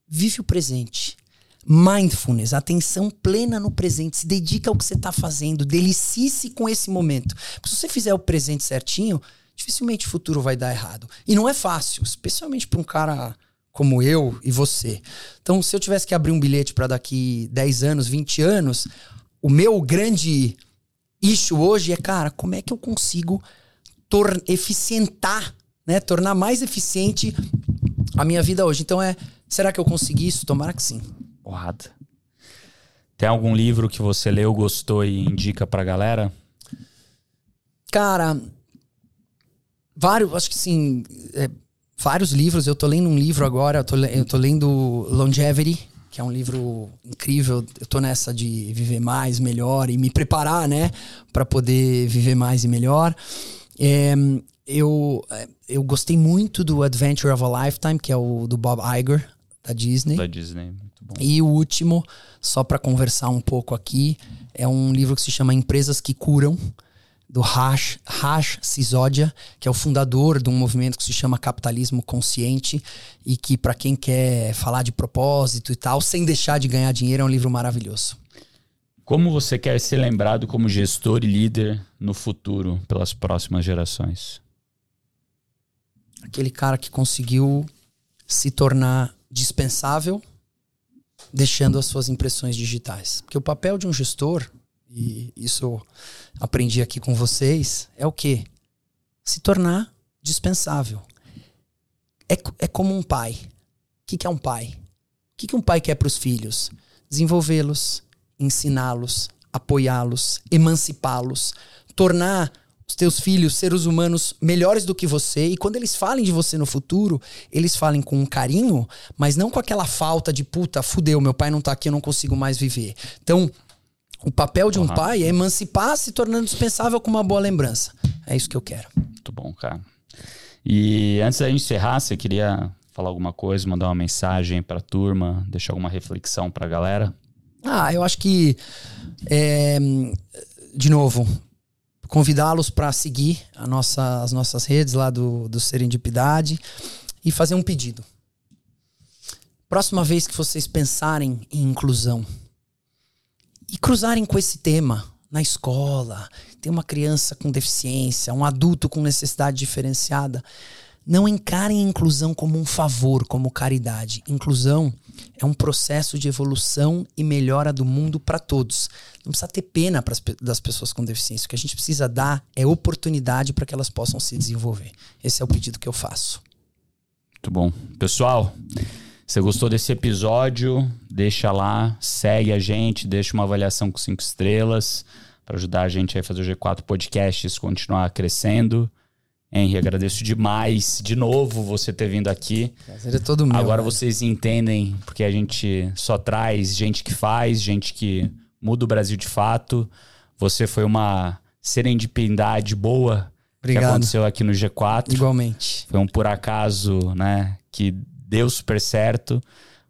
vive o presente. Mindfulness, atenção plena no presente. Se dedica ao que você está fazendo. Delicie-se com esse momento. Porque se você fizer o presente certinho, dificilmente o futuro vai dar errado. E não é fácil, especialmente para um cara como eu e você. Então, se eu tivesse que abrir um bilhete para daqui 10 anos, 20 anos, o meu grande issue hoje é, cara, como é que eu consigo eficientar, né? Tornar mais eficiente a minha vida hoje. Então é, será que eu consegui isso? Tomara que sim. Porrada. Tem algum livro que você leu, gostou e indica pra galera? Cara, vários, acho que sim, é, vários livros. Eu tô lendo um livro agora, eu tô, eu tô lendo Longevity, que é um livro incrível. Eu tô nessa de viver mais, melhor e me preparar, né, para poder viver mais e melhor. É, eu, eu gostei muito do Adventure of a Lifetime, que é o do Bob Iger, da Disney. Da Disney, muito bom. E o último, só para conversar um pouco aqui, é um livro que se chama Empresas que Curam, do Rash, Rash Sisodia, que é o fundador de um movimento que se chama Capitalismo Consciente e que para quem quer falar de propósito e tal, sem deixar de ganhar dinheiro, é um livro maravilhoso. Como você quer ser lembrado como gestor e líder no futuro pelas próximas gerações? Aquele cara que conseguiu se tornar dispensável, deixando as suas impressões digitais. Porque o papel de um gestor, e isso aprendi aqui com vocês, é o quê? Se tornar dispensável. É, é como um pai. O que, que é um pai? O que, que um pai quer para os filhos? Desenvolvê-los, ensiná-los, apoiá-los, emancipá-los, tornar os teus filhos seres humanos melhores do que você e quando eles falem de você no futuro, eles falem com um carinho, mas não com aquela falta de puta, fudeu, meu pai não tá aqui, eu não consigo mais viver. Então, o papel de um uhum. pai é emancipar, se tornando dispensável com uma boa lembrança. É isso que eu quero. Muito bom, cara. E antes da gente encerrar, você queria falar alguma coisa, mandar uma mensagem para a turma, deixar alguma reflexão para a galera? Ah, eu acho que é, de novo, convidá-los para seguir nossa, as nossas redes lá do, do Serendipidade e fazer um pedido. Próxima vez que vocês pensarem em inclusão e cruzarem com esse tema na escola, tem uma criança com deficiência, um adulto com necessidade diferenciada, não encarem a inclusão como um favor, como caridade. Inclusão é um processo de evolução e melhora do mundo para todos. Não precisa ter pena pras, das pessoas com deficiência. O que a gente precisa dar é oportunidade para que elas possam se desenvolver. Esse é o pedido que eu faço. Muito bom. Pessoal, você gostou desse episódio? Deixa lá, segue a gente, deixa uma avaliação com cinco estrelas para ajudar a gente a fazer o G4 Podcasts continuar crescendo. Henry, agradeço demais de novo você ter vindo aqui. Prazer é todo meu. Agora vocês entendem porque a gente só traz gente que faz, gente que muda o Brasil de fato. Você foi uma serendipidade boa Obrigado. que aconteceu aqui no G4. Igualmente. Foi um por acaso, né, que deu super certo.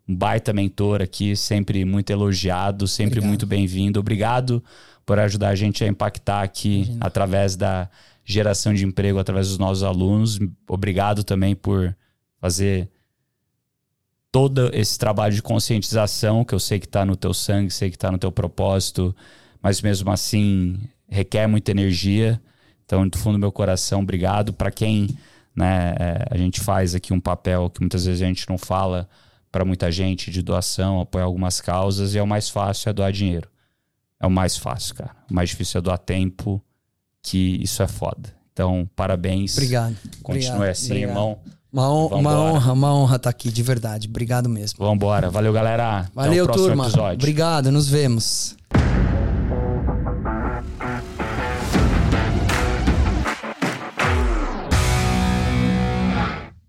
Um baita mentor aqui, sempre muito elogiado, sempre Obrigado. muito bem-vindo. Obrigado por ajudar a gente a impactar aqui Imagina. através da geração de emprego através dos nossos alunos. Obrigado também por fazer todo esse trabalho de conscientização que eu sei que está no teu sangue, sei que está no teu propósito, mas mesmo assim requer muita energia. Então, do fundo do meu coração, obrigado. Para quem né, é, a gente faz aqui um papel que muitas vezes a gente não fala para muita gente de doação, apoiar algumas causas, e é o mais fácil é doar dinheiro. É o mais fácil, cara. O mais difícil é doar tempo, que isso é foda. Então, parabéns. Obrigado. Continue Obrigado. assim, Obrigado. irmão. Uma, on uma honra, uma honra estar tá aqui, de verdade. Obrigado mesmo. Vambora. Valeu, galera. Valeu, turma. Episódio. Obrigado, nos vemos.